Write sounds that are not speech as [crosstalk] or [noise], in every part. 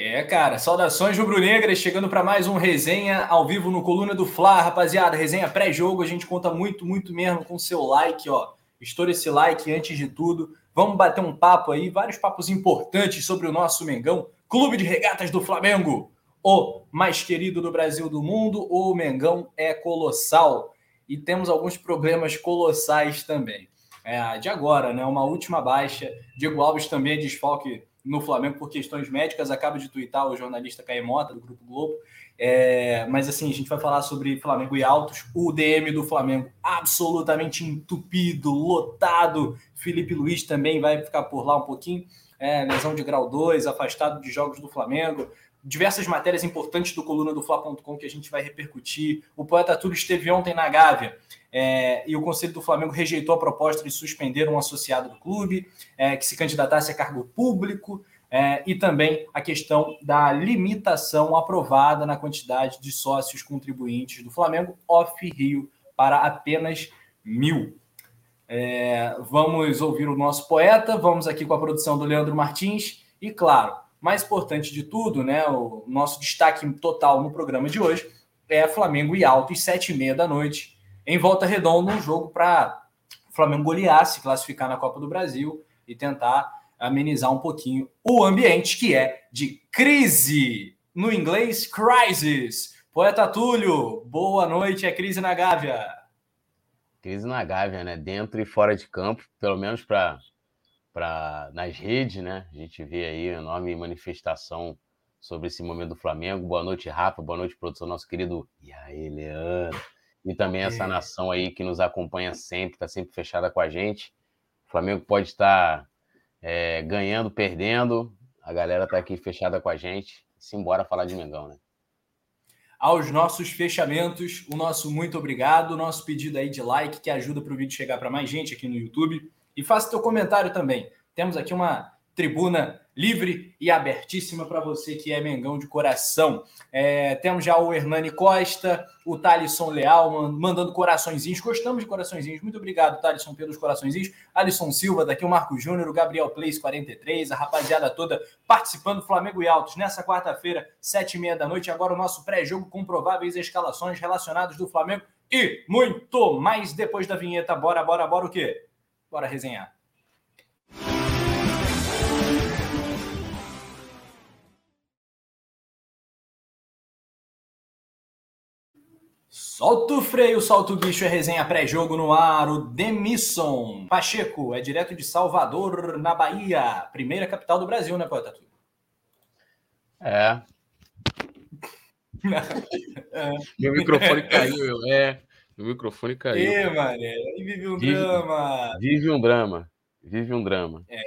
É, cara, saudações rubro-negras, chegando para mais um resenha ao vivo no Coluna do Fla, rapaziada. Resenha pré-jogo, a gente conta muito, muito mesmo com seu like, ó. Estoura esse like antes de tudo. Vamos bater um papo aí, vários papos importantes sobre o nosso Mengão, Clube de Regatas do Flamengo, o mais querido do Brasil do mundo. O Mengão é colossal e temos alguns problemas colossais também. É, de agora, né? Uma última baixa. Diego Alves também é desfalque no Flamengo por questões médicas. Acaba de twittar o jornalista Caemota, do Grupo Globo. É, mas assim, a gente vai falar sobre Flamengo e Altos. O DM do Flamengo absolutamente entupido, lotado. Felipe Luiz também vai ficar por lá um pouquinho. É, lesão de grau 2, afastado de jogos do Flamengo. Diversas matérias importantes do coluna do Fla.com que a gente vai repercutir. O poeta Túlio esteve ontem na Gávea é, e o Conselho do Flamengo rejeitou a proposta de suspender um associado do clube é, que se candidatasse a cargo público é, e também a questão da limitação aprovada na quantidade de sócios contribuintes do Flamengo off-Rio para apenas mil. É, vamos ouvir o nosso poeta, vamos aqui com a produção do Leandro Martins e, claro, mais importante de tudo, né, o nosso destaque total no programa de hoje é Flamengo e Altos, sete e meia da noite, em Volta Redonda, um jogo para o Flamengo golear, se classificar na Copa do Brasil e tentar amenizar um pouquinho o ambiente que é de crise. No inglês, crisis. Poeta Túlio, boa noite, é crise na Gávea. Crise na Gávea, né? Dentro e fora de campo, pelo menos para para nas redes, né? A gente vê aí enorme manifestação sobre esse momento do Flamengo. Boa noite, Rafa. Boa noite, produção, nosso querido. E aí, Leandro? E também essa é. nação aí que nos acompanha sempre, está sempre fechada com a gente. O Flamengo pode estar é, ganhando, perdendo, a galera está aqui fechada com a gente. Simbora falar de Mengão, né? Aos nossos fechamentos, o nosso muito obrigado, o nosso pedido aí de like que ajuda para o vídeo chegar para mais gente aqui no YouTube. E faça teu comentário também. Temos aqui uma tribuna livre e abertíssima para você que é Mengão de coração. É, temos já o Hernani Costa, o Thalisson Leal mandando coraçõezinhos. Gostamos de coraçõezinhos. Muito obrigado, Thalisson, pelos coraçõezinhos. Alisson Silva, daqui o Marco Júnior, o Gabriel Place 43, a rapaziada toda participando do Flamengo e Altos nessa quarta-feira, sete e meia da noite. Agora o nosso pré-jogo com prováveis escalações relacionadas do Flamengo e muito mais depois da vinheta. Bora, bora, bora o quê? Bora resenhar. Solta o freio, solta o bicho, é resenha pré-jogo no ar. O Demisson Pacheco é direto de Salvador, na Bahia, primeira capital do Brasil, né, Poeta? É. [laughs] é. Meu microfone caiu, é. Meu microfone caiu. Mané, vive um vive, drama. Vive um drama. Vive um drama. É,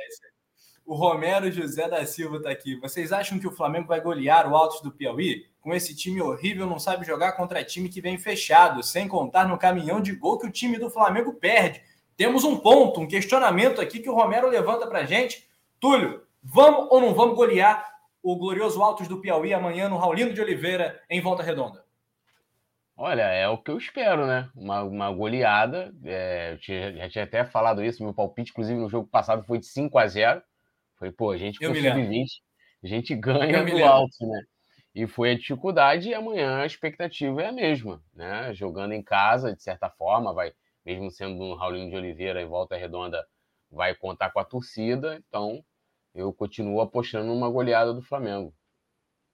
o Romero José da Silva está aqui. Vocês acham que o Flamengo vai golear o Altos do Piauí? com esse time horrível, não sabe jogar contra time que vem fechado, sem contar no caminhão de gol que o time do Flamengo perde. Temos um ponto, um questionamento aqui que o Romero levanta para gente. Túlio, vamos ou não vamos golear o glorioso Altos do Piauí amanhã no Raulino de Oliveira em Volta Redonda? Olha, é o que eu espero, né? Uma, uma goleada. É, eu tinha, já tinha até falado isso, meu palpite, inclusive, no jogo passado foi de 5 a 0 Foi, pô, a gente com sub-20, a gente ganha do Altos, né? E foi a dificuldade, e amanhã a expectativa é a mesma, né? Jogando em casa, de certa forma, vai, mesmo sendo um Raulinho de Oliveira em volta redonda, vai contar com a torcida, então eu continuo apostando numa goleada do Flamengo.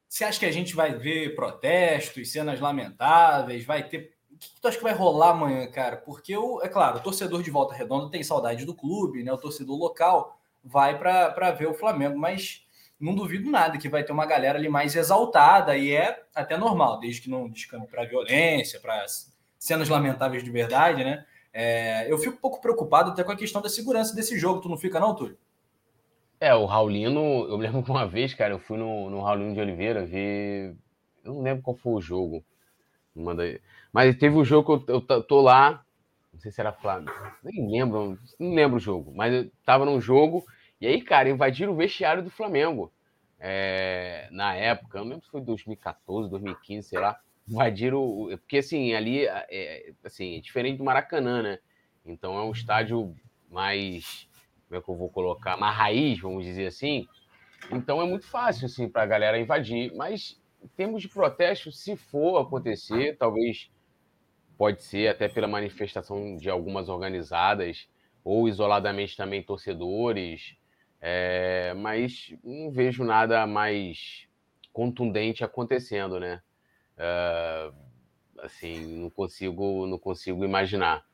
Você acha que a gente vai ver protestos, cenas lamentáveis? Vai ter. O que tu acha que vai rolar amanhã, cara? Porque, o, é claro, o torcedor de volta redonda tem saudade do clube, né? O torcedor local vai para ver o Flamengo, mas não duvido nada que vai ter uma galera ali mais exaltada e é até normal, desde que não descampe para violência, para cenas lamentáveis de verdade, né? É, eu fico um pouco preocupado até com a questão da segurança desse jogo. Tu não fica, não, Túlio? É, o Raulino, eu lembro que uma vez, cara, eu fui no, no Raulino de Oliveira ver. Eu não lembro qual foi o jogo. Mas teve um jogo que eu, eu tô lá. Não sei se era Flamengo. Nem lembro, não lembro o jogo. Mas eu tava num jogo. E aí, cara, invadiram o vestiário do Flamengo. É, na época, eu não lembro se foi 2014, 2015, sei lá. Invadiram. Porque assim, ali é, assim, é diferente do Maracanã, né? Então é um estádio mais como é que eu vou colocar, uma raiz, vamos dizer assim. Então é muito fácil assim para a galera invadir, mas em termos de protesto, se for acontecer, talvez pode ser até pela manifestação de algumas organizadas ou isoladamente também torcedores, é, mas não vejo nada mais contundente acontecendo, né? É, assim, não consigo, não consigo imaginar.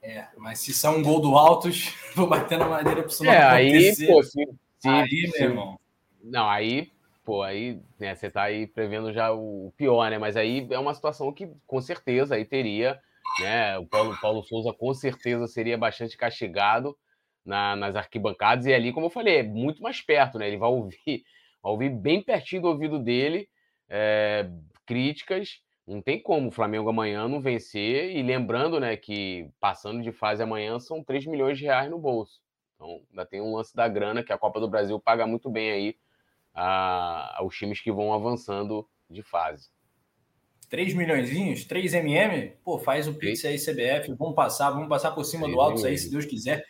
É, mas se são um gol do Altos, [laughs] vou bater na madeira para isso não é, acontecer. Aí, pô, se, se, aí, se, meu irmão. Não, aí, pô, aí né, você tá aí prevendo já o pior, né? Mas aí é uma situação que com certeza aí teria, né? O Paulo, Paulo Souza com certeza seria bastante castigado na, nas arquibancadas, e ali, como eu falei, é muito mais perto, né? Ele vai ouvir, vai ouvir bem pertinho do ouvido dele é, críticas não tem como o Flamengo amanhã não vencer. E lembrando, né, que passando de fase amanhã são 3 milhões de reais no bolso. Então, ainda tem um lance da grana que a Copa do Brasil paga muito bem aí a, aos times que vão avançando de fase. 3 milhões, 3 MM? Pô, faz o Pix aí, CBF. Vamos passar, vamos passar por cima do alto aí, se Deus quiser.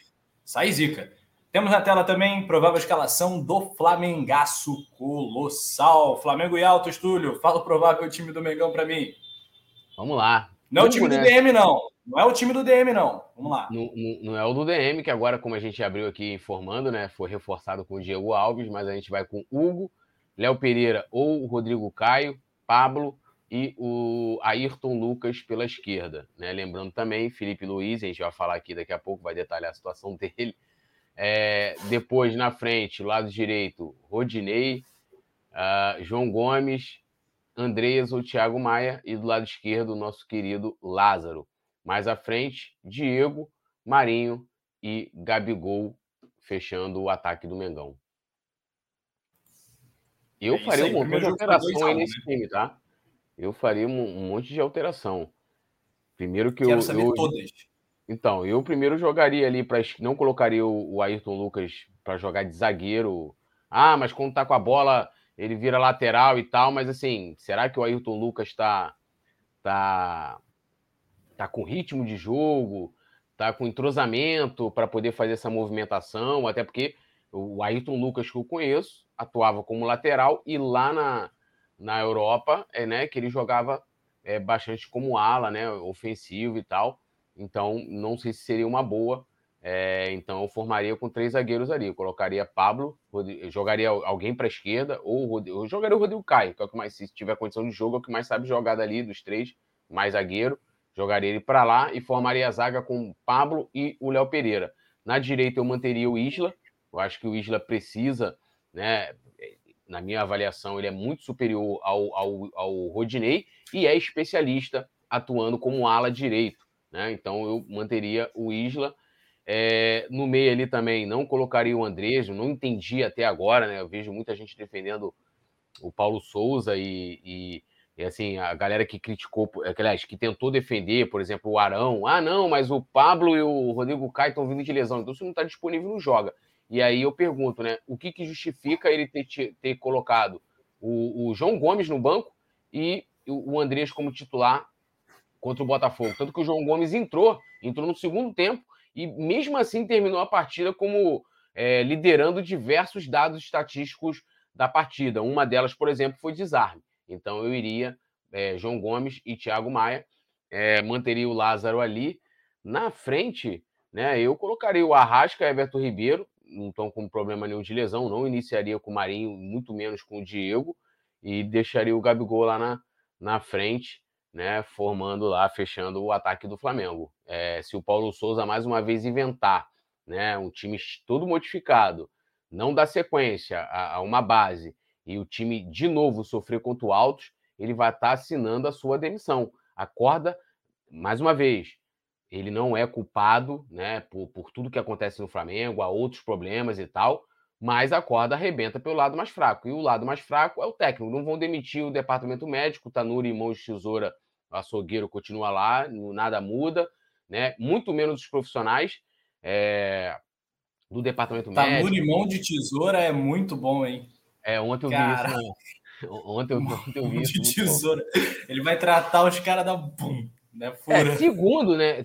Sai zica. Temos na tela também provável escalação do Flamengaço Colossal. Flamengo e Alto, Túlio. Fala o provável time do Mengão para mim. Vamos lá. Não o time né? do DM, não. Não é o time do DM, não. Vamos lá. Não, não, é o do DM, que agora, como a gente abriu aqui informando, né? Foi reforçado com o Diego Alves, mas a gente vai com Hugo, Léo Pereira ou o Rodrigo Caio, Pablo e o Ayrton Lucas pela esquerda. Né? Lembrando também, Felipe Luiz, a gente vai falar aqui daqui a pouco, vai detalhar a situação [laughs] dele é, depois, na frente, lado direito, Rodinei, uh, João Gomes, Andreas ou Thiago Maia. E do lado esquerdo, nosso querido Lázaro. Mais à frente, Diego, Marinho e Gabigol, fechando o ataque do Mengão. Eu é faria um monte de alteração aí nesse né? time, tá? Eu faria um, monte de alteração. Primeiro que Quero eu. Saber eu, todas. Então, eu primeiro jogaria ali para não colocaria o, Ayrton Lucas para jogar de zagueiro. Ah, mas quando tá com a bola, ele vira lateral e tal, mas assim, será que o Ayrton Lucas está tá tá com ritmo de jogo, tá com entrosamento para poder fazer essa movimentação, até porque o Ayrton Lucas que eu conheço atuava como lateral e lá na, na Europa, é, né, que ele jogava é, bastante como ala, né, ofensivo e tal. Então, não sei se seria uma boa. É, então, eu formaria com três zagueiros ali. Eu colocaria Pablo, jogaria alguém para a esquerda, ou eu jogaria o Rodrigo Caio, que é o que mais, se tiver condição de jogo, é o que mais sabe jogar dali dos três, mais zagueiro. Jogaria ele para lá e formaria a zaga com Pablo e o Léo Pereira. Na direita, eu manteria o Isla. Eu acho que o Isla precisa, né? Na minha avaliação, ele é muito superior ao, ao, ao Rodinei e é especialista atuando como ala direito. Né? Então eu manteria o Isla. É, no meio ali também não colocaria o Andrés, não entendi até agora, né? Eu vejo muita gente defendendo o Paulo Souza e, e, e, assim, a galera que criticou, aliás, que tentou defender, por exemplo, o Arão. Ah, não, mas o Pablo e o Rodrigo Caio estão vindo de lesão, então se não está disponível, não joga. E aí eu pergunto, né? O que, que justifica ele ter, ter colocado o, o João Gomes no banco e o Andrés como titular contra o Botafogo. Tanto que o João Gomes entrou, entrou no segundo tempo e mesmo assim terminou a partida como é, liderando diversos dados estatísticos da partida. Uma delas, por exemplo, foi desarme. Então eu iria é, João Gomes e Thiago Maia, é, manteria o Lázaro ali. Na frente, né, eu colocaria o Arrasca e Everton Ribeiro, não estão com problema nenhum de lesão, não iniciaria com o Marinho, muito menos com o Diego, e deixaria o Gabigol lá na, na frente né, formando lá, fechando o ataque do Flamengo. É, se o Paulo Souza mais uma vez inventar né, um time todo modificado, não dá sequência a, a, uma base e o time de novo sofrer contra o Altos, ele vai estar tá assinando a sua demissão. Acorda, mais uma vez, ele não é culpado né, por, por tudo que acontece no Flamengo, há outros problemas e tal, mas a corda arrebenta pelo lado mais fraco. E o lado mais fraco é o técnico. Não vão demitir o departamento médico, Tanuri Mão de Tesoura, açougueiro continua lá, nada muda, né? Muito menos os profissionais é, do departamento Tanuri médico. Tanuri Mão de Tesoura é muito bom, hein? É, ontem eu Cara... vi isso. Ontem, ontem eu vi isso. De tesoura. Ele vai tratar os caras da. Bum, né? É, segundo, né?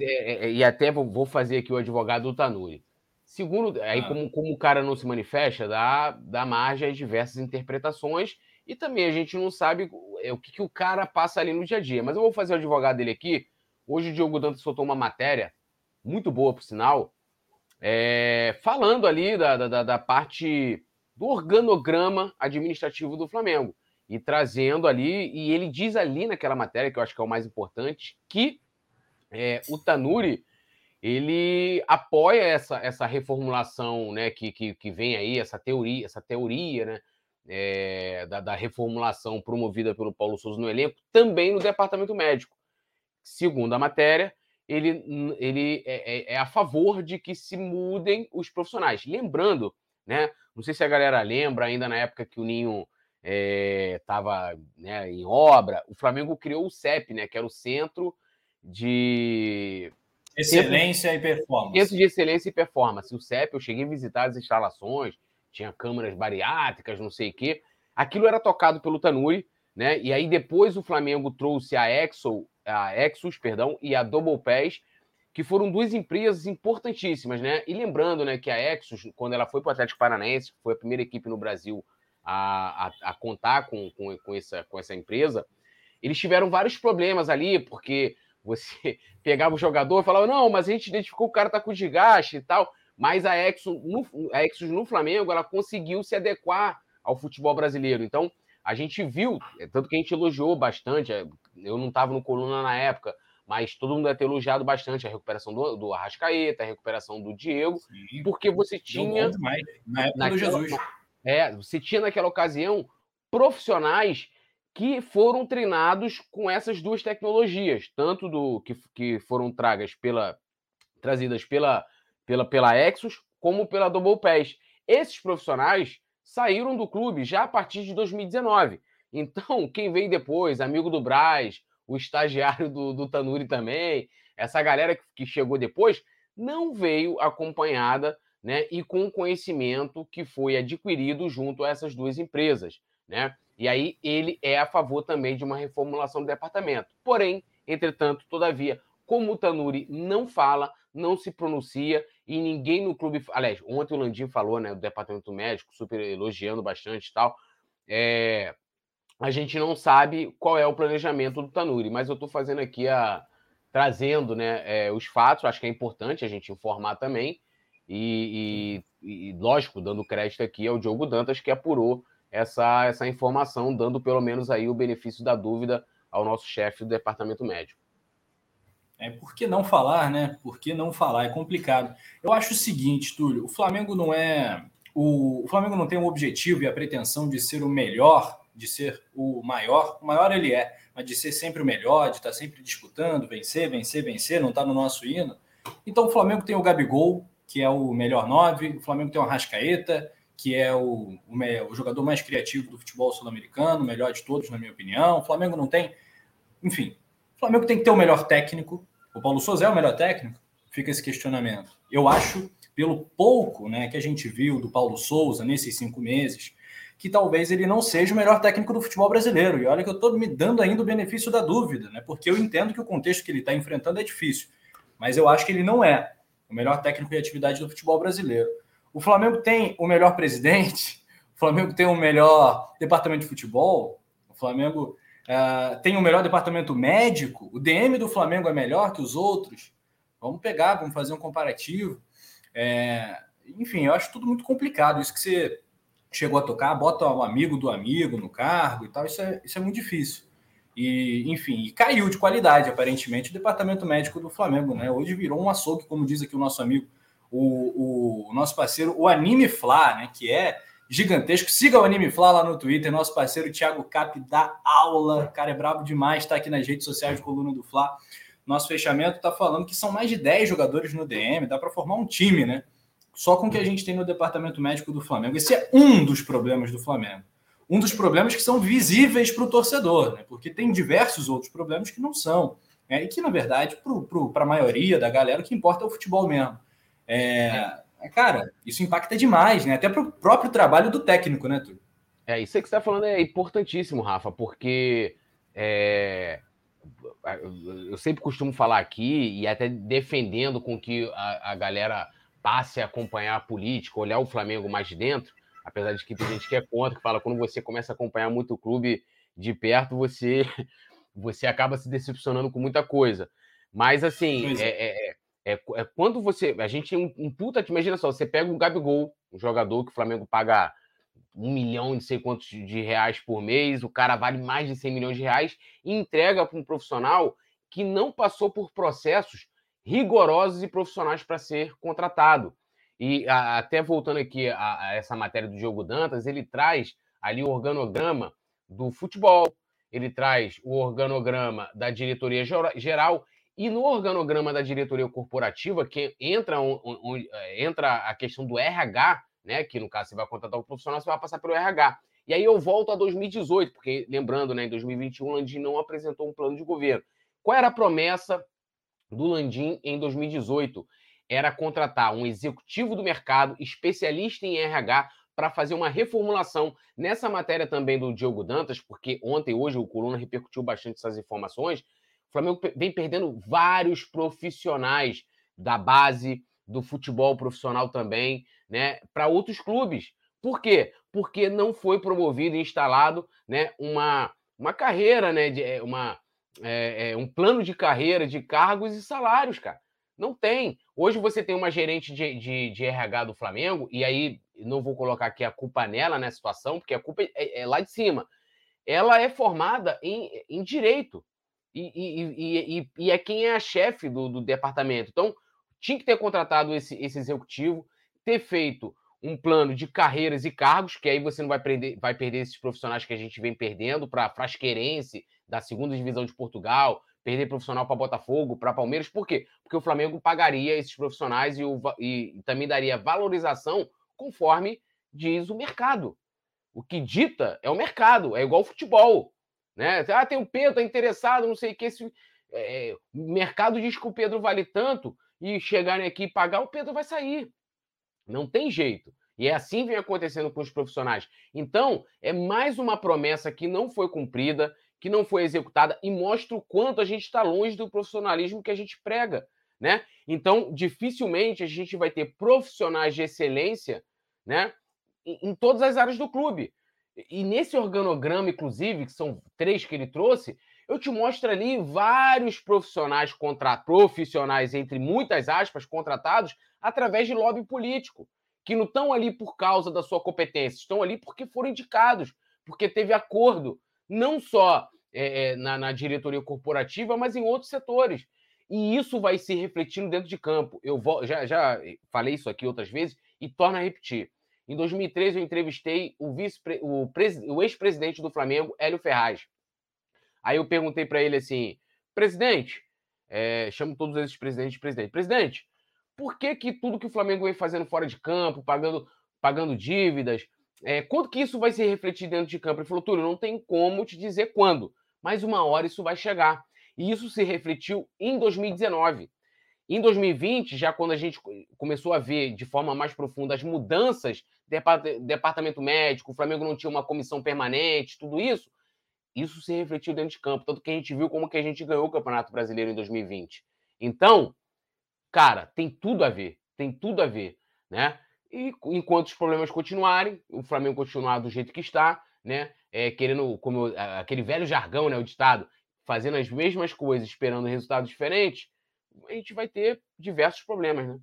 É, é, e até vou fazer aqui o advogado do Tanuri. Segundo, aí ah. como, como o cara não se manifesta, dá, dá margem a diversas interpretações e também a gente não sabe o que, que o cara passa ali no dia a dia. Mas eu vou fazer o advogado dele aqui. Hoje o Diogo Dantas soltou uma matéria, muito boa por sinal, é, falando ali da, da, da parte do organograma administrativo do Flamengo e trazendo ali, e ele diz ali naquela matéria, que eu acho que é o mais importante, que é, o Tanuri ele apoia essa, essa reformulação né, que, que, que vem aí, essa teoria, essa teoria né, é, da, da, reformulação promovida pelo Paulo Souza no elenco, também no departamento médico. Segundo a matéria, ele, ele é, é, é a favor de que se mudem os profissionais. Lembrando, né, não sei se a galera lembra, ainda na época que o Ninho estava né, em obra, o Flamengo criou o CEP, né, que era o Centro de Excelência Centro, e performance. Centro de excelência e performance. O CEP, eu cheguei a visitar as instalações, tinha câmeras bariátricas, não sei o quê. Aquilo era tocado pelo Tanuri, né? E aí depois o Flamengo trouxe a Exo, a Exus, perdão, e a Double Pass, que foram duas empresas importantíssimas, né? E lembrando, né, que a Exus, quando ela foi para o Atlético Paranaense, foi a primeira equipe no Brasil a, a, a contar com, com, com, essa, com essa empresa, eles tiveram vários problemas ali, porque você [laughs] pegava o jogador e falava, não, mas a gente identificou que o cara tá com desgaste e tal. Mas a Exxon no, a Exxon no Flamengo, ela conseguiu se adequar ao futebol brasileiro. Então, a gente viu, é, tanto que a gente elogiou bastante, é, eu não estava no Coluna na época, mas todo mundo deve ter elogiado bastante a recuperação do, do Arrascaeta, a recuperação do Diego, Sim, porque você tinha. Na época naquela, do Jesus. É, você tinha naquela ocasião profissionais que foram treinados com essas duas tecnologias, tanto do que, que foram tragas pela, trazidas pela, pela, pela Exos, como pela Double Pass. Esses profissionais saíram do clube já a partir de 2019. Então, quem veio depois, amigo do Braz, o estagiário do, do Tanuri também, essa galera que, chegou depois, não veio acompanhada né, e com conhecimento que foi adquirido junto a essas duas empresas. Né? E aí ele é a favor também de uma reformulação do departamento. Porém, entretanto, todavia, como o Tanuri não fala, não se pronuncia e ninguém no clube. Aliás, ontem o Landim falou, né, do departamento médico, super elogiando bastante e tal. É... A gente não sabe qual é o planejamento do Tanuri, mas eu estou fazendo aqui a. trazendo né, é, os fatos, acho que é importante a gente informar também. E, e, e, lógico, dando crédito aqui ao Diogo Dantas, que apurou essa, essa informação, dando pelo menos aí o benefício da dúvida ao nosso chefe do departamento médico. É, por que não falar, né? Por que não falar? É complicado. Eu acho o seguinte, Túlio, o Flamengo não é. O, o Flamengo não tem o objetivo e a pretensão de ser o melhor, de ser o maior. O maior ele é, mas de ser sempre o melhor, de estar sempre disputando, vencer, vencer, vencer, não está no nosso hino. Então o Flamengo tem o Gabigol, que é o melhor nove, o Flamengo tem o Arrascaeta, que é o, o, o jogador mais criativo do futebol sul-americano, o melhor de todos, na minha opinião. O Flamengo não tem. Enfim, o Flamengo tem que ter o melhor técnico. O Paulo Souza é o melhor técnico? Fica esse questionamento. Eu acho, pelo pouco né, que a gente viu do Paulo Souza nesses cinco meses, que talvez ele não seja o melhor técnico do futebol brasileiro. E olha que eu estou me dando ainda o benefício da dúvida, né? Porque eu entendo que o contexto que ele está enfrentando é difícil. Mas eu acho que ele não é o melhor técnico de atividade do futebol brasileiro. O Flamengo tem o melhor presidente, o Flamengo tem o melhor departamento de futebol, o Flamengo uh, tem o melhor departamento médico, o DM do Flamengo é melhor que os outros. Vamos pegar, vamos fazer um comparativo. É, enfim, eu acho tudo muito complicado. Isso que você chegou a tocar, bota o um amigo do amigo no cargo e tal, isso é, isso é muito difícil. E, enfim, e caiu de qualidade, aparentemente, o departamento médico do Flamengo, né? Hoje virou um açougue, como diz aqui o nosso amigo o, o nosso parceiro, o Anime Fla, né, que é gigantesco. Siga o Anime Fla lá no Twitter, nosso parceiro Thiago Cap dá aula, cara é brabo demais, está aqui nas redes sociais de Coluna do Fla. nosso fechamento está falando que são mais de 10 jogadores no DM, dá para formar um time, né? Só com o que a gente tem no departamento médico do Flamengo. Esse é um dos problemas do Flamengo. Um dos problemas que são visíveis para o torcedor, né? Porque tem diversos outros problemas que não são. Né? E que, na verdade, para a maioria da galera, o que importa é o futebol mesmo. É, cara, isso impacta demais, né? Até para o próprio trabalho do técnico, né, Túlio? É, isso que você está falando é importantíssimo, Rafa, porque é, eu sempre costumo falar aqui, e até defendendo com que a, a galera passe a acompanhar a política, olhar o Flamengo mais de dentro, apesar de que tem gente que é contra, que fala quando você começa a acompanhar muito o clube de perto, você, [laughs] você acaba se decepcionando com muita coisa. Mas, assim, é. É, é, é, é, quando você. A gente tem um, um puta. Imagina só, você pega o Gabigol, um jogador que o Flamengo paga um milhão, não sei quantos de reais por mês, o cara vale mais de 100 milhões de reais, e entrega para um profissional que não passou por processos rigorosos e profissionais para ser contratado. E a, até voltando aqui a, a, essa matéria do Diogo Dantas, ele traz ali o organograma do futebol, ele traz o organograma da diretoria geral, e no organograma da diretoria corporativa, que entra, um, um, é, entra a questão do RH, né? Que no caso você vai contratar o profissional, você vai passar pelo RH. E aí eu volto a 2018, porque lembrando, né, em 2021 o Landim não apresentou um plano de governo. Qual era a promessa do Landim em 2018? Era contratar um executivo do mercado, especialista em RH, para fazer uma reformulação nessa matéria também do Diogo Dantas, porque ontem, hoje, o Coluna repercutiu bastante essas informações. O Flamengo vem perdendo vários profissionais da base, do futebol profissional também, né, para outros clubes. Por quê? Porque não foi promovido e instalado né, uma, uma carreira, né, de, é, uma, é, é, um plano de carreira de cargos e salários, cara. Não tem. Hoje você tem uma gerente de, de, de RH do Flamengo, e aí não vou colocar aqui a culpa nela nessa situação, porque a culpa é, é lá de cima. Ela é formada em, em direito. E, e, e, e, é quem é a chefe do, do departamento. Então, tinha que ter contratado esse, esse executivo, ter feito um plano de carreiras e cargos, que aí você não vai, perder, vai perder esses profissionais que a gente vem perdendo para Frasqueirense, da segunda divisão de Portugal, perder profissional para Botafogo, para Palmeiras. Por quê? Porque o Flamengo pagaria esses profissionais e, o, e também daria valorização conforme diz o mercado. O que dita é o mercado, é igual futebol. Né? Ah, tem o Pedro, tá interessado, não sei o que. Esse, é, o mercado diz que o Pedro vale tanto, e chegarem aqui e pagar, o Pedro vai sair. Não tem jeito. E é assim vem acontecendo com os profissionais. Então, é mais uma promessa que não foi cumprida, que não foi executada e mostra o quanto a gente está longe do profissionalismo que a gente prega, né? Então, dificilmente a gente vai ter profissionais de excelência, né, em, todas as áreas do clube. E nesse organograma, inclusive, que são três que ele trouxe, eu te mostro ali vários profissionais contra profissionais entre muitas aspas contratados através de lobby político, que não estão ali por causa da sua competência, estão ali porque foram indicados, porque teve acordo, não só é, na, na diretoria corporativa, mas em outros setores. E isso vai se refletindo dentro de campo. Eu vou, já, já falei isso aqui outras vezes e torno a repetir. Em 2013, eu entrevistei o, vice, o, o ex-presidente do Flamengo, Hélio Ferraz. Aí eu perguntei para ele assim, presidente, é, chamo todos esses presidentes de presidente, presidente, por que que tudo que o Flamengo vem fazendo fora de campo, pagando, pagando dívidas, é, quando que isso vai se refletir dentro de campo? Ele falou, Túlio, não tem como te dizer quando, mas uma hora isso vai chegar. E isso se refletiu em 2019. Em 2020, já quando a gente começou a ver de forma mais profunda as mudanças, departamento médico, o Flamengo não tinha uma comissão permanente, tudo isso, isso se refletiu dentro de campo, tanto que a gente viu como que a gente ganhou o Campeonato Brasileiro em 2020. Então, cara, tem tudo a ver, tem tudo a ver, né? E enquanto os problemas continuarem, o Flamengo continuar do jeito que está, né? É, querendo, como aquele velho jargão, né? O ditado, fazendo as mesmas coisas, esperando resultados diferentes, a gente vai ter diversos problemas, né?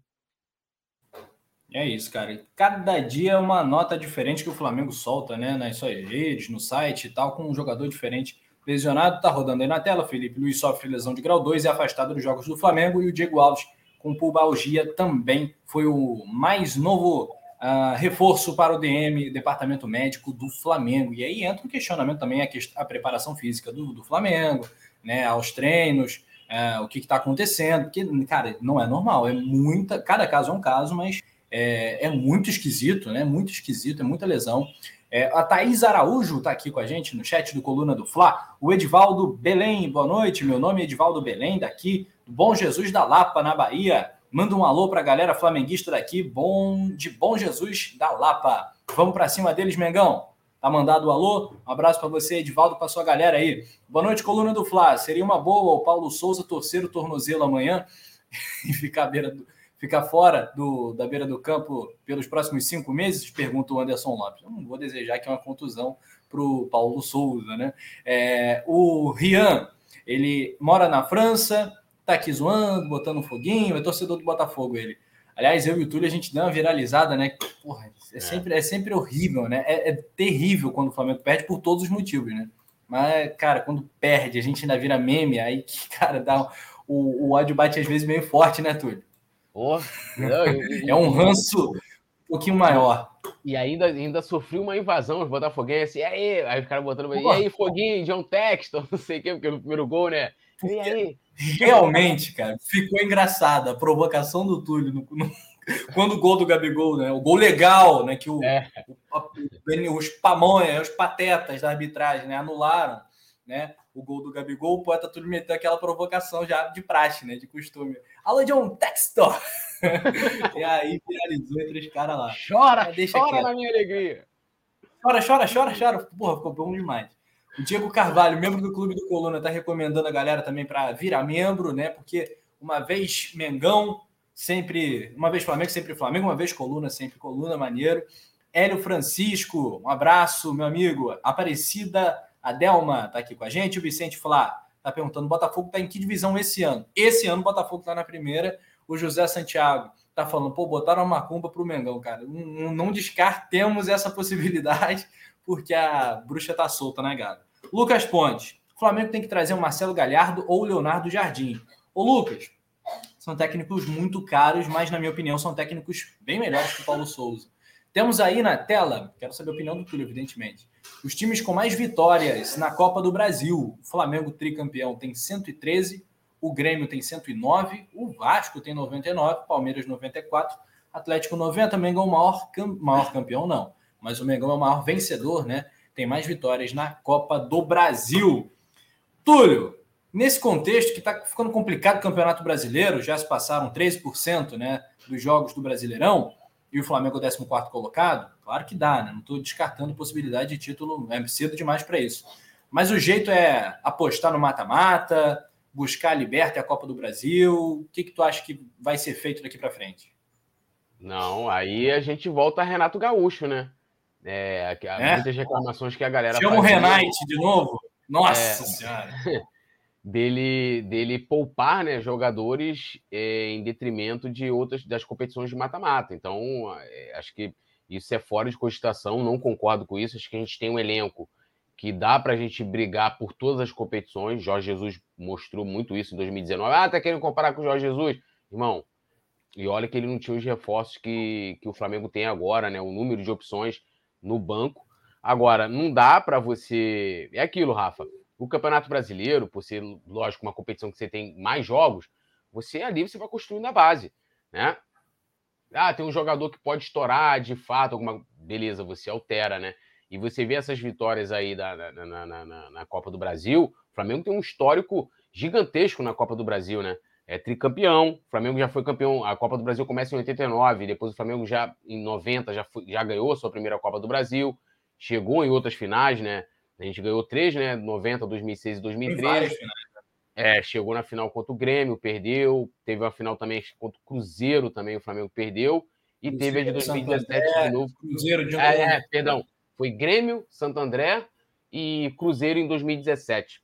É isso, cara. Cada dia é uma nota diferente que o Flamengo solta, né? Nas suas redes, no site e tal, com um jogador diferente. Lesionado, tá rodando aí na tela. Felipe Luiz sofre lesão de grau 2 e é afastado dos jogos do Flamengo. E o Diego Alves, com pubalgia, também foi o mais novo uh, reforço para o DM, Departamento Médico do Flamengo. E aí entra um questionamento também a, a preparação física do, do Flamengo, né? Aos treinos é, o que está acontecendo, porque, cara, não é normal, é muita, cada caso é um caso, mas é, é muito esquisito, né? Muito esquisito, é muita lesão. É, a Thaís Araújo está aqui com a gente no chat do Coluna do Fla. O Edivaldo Belém, boa noite. Meu nome é Edivaldo Belém, daqui do Bom Jesus da Lapa, na Bahia. Manda um alô para a galera flamenguista daqui, bom de Bom Jesus da Lapa. Vamos para cima deles, Mengão. Tá mandado o alô? Um abraço para você, Edivaldo, para sua galera aí. Boa noite, coluna do Fla. Seria uma boa o Paulo Souza torcer o tornozelo amanhã [laughs] e ficar, beira do, ficar fora do, da beira do campo pelos próximos cinco meses? Pergunta o Anderson Lopes. Eu não vou desejar que é uma contusão para o Paulo Souza, né? É, o Rian, ele mora na França, tá aqui zoando, botando um foguinho, é torcedor do Botafogo ele. Aliás, eu e o Túlio, a gente deu uma viralizada, né? Porra, é, é, sempre, é sempre horrível, né? É, é, terrível quando o Flamengo perde por todos os motivos, né? Mas, cara, quando perde, a gente ainda vira meme, aí que, [laughs] cara, dá o, o ódio bate às vezes meio forte, né, Túlio? Não, é um ranço um pouquinho maior. E ainda, ainda sofreu uma invasão, os Botafoguenses, e aí? Aí os caras botando, e aí, Foguinho, John Texton, [laughs] não sei o quê, porque no primeiro gol, né? E aí? Realmente, cara, ficou engraçada a provocação do Túlio no, no, quando o gol do Gabigol, né? O gol legal, né? Que o, é. o, os pamonhas, os patetas da arbitragem, né? Anularam, né? O gol do Gabigol, o poeta Túlio meteu aquela provocação já de praxe, né? De costume. Alô, John Textor! e aí finalizou entre os caras lá. Chora, deixa chora quieto. na minha alegria. Chora, chora, chora, chora. Porra, ficou bom demais. O Diego Carvalho, membro do Clube do Coluna, está recomendando a galera também para virar membro, né? Porque uma vez Mengão, sempre. Uma vez Flamengo, sempre Flamengo, uma vez Coluna, sempre Coluna, maneiro. Hélio Francisco, um abraço, meu amigo. Aparecida Adelma está aqui com a gente. O Vicente Flá está perguntando: o Botafogo está em que divisão esse ano? Esse ano o Botafogo está na primeira. O José Santiago está falando: pô, botaram uma macumba para o Mengão, cara. Não, não descartemos essa possibilidade, [laughs] porque a bruxa está solta, né, gado? Lucas Ponte. Flamengo tem que trazer o Marcelo Galhardo ou o Leonardo Jardim. Ô, Lucas, são técnicos muito caros, mas, na minha opinião, são técnicos bem melhores que o Paulo Souza. Temos aí na tela, quero saber a opinião do Túlio, evidentemente, os times com mais vitórias na Copa do Brasil. O Flamengo tricampeão tem 113, o Grêmio tem 109, o Vasco tem 99, Palmeiras 94, Atlético 90, Mengão maior, maior campeão não, mas o Mengão é o maior vencedor, né? tem mais vitórias na Copa do Brasil. Túlio, nesse contexto que está ficando complicado o Campeonato Brasileiro, já se passaram 13% né, dos jogos do Brasileirão, e o Flamengo 14 colocado, claro que dá, né? Não estou descartando possibilidade de título, é cedo demais para isso. Mas o jeito é apostar no mata-mata, buscar a Liberta e a Copa do Brasil. O que, que tu acha que vai ser feito daqui para frente? Não, aí a gente volta a Renato Gaúcho, né? É, é? Muitas reclamações que a galera. Chama o Renate de novo? Nossa é, Senhora! [laughs] Dele, dele poupar né, jogadores é, em detrimento de outras das competições de mata-mata. Então, é, acho que isso é fora de cogitação, não concordo com isso. Acho que a gente tem um elenco que dá para a gente brigar por todas as competições. Jorge Jesus mostrou muito isso em 2019. Ah, tá querendo comparar com o Jorge Jesus? Irmão, e olha que ele não tinha os reforços que, que o Flamengo tem agora, né? O número de opções no banco. Agora, não dá para você. É aquilo, Rafa. O Campeonato Brasileiro, por ser, lógico, uma competição que você tem mais jogos, você ali você vai construindo a base, né? Ah, tem um jogador que pode estourar de fato, alguma. Beleza, você altera, né? E você vê essas vitórias aí da, na, na, na, na Copa do Brasil. O Flamengo tem um histórico gigantesco na Copa do Brasil, né? é tricampeão. O Flamengo já foi campeão. A Copa do Brasil começa em 89, depois o Flamengo já em 90 já, foi, já ganhou sua primeira Copa do Brasil. Chegou em outras finais, né? A gente ganhou três, né? 90, 2006 e 2013. É, chegou na final contra o Grêmio, perdeu. Teve uma final também contra o Cruzeiro, também o Flamengo perdeu. E Cruzeiro, teve a de 2017 André, de novo. Cruzeiro de novo. É, é, perdão. Foi Grêmio, Santo André e Cruzeiro em 2017.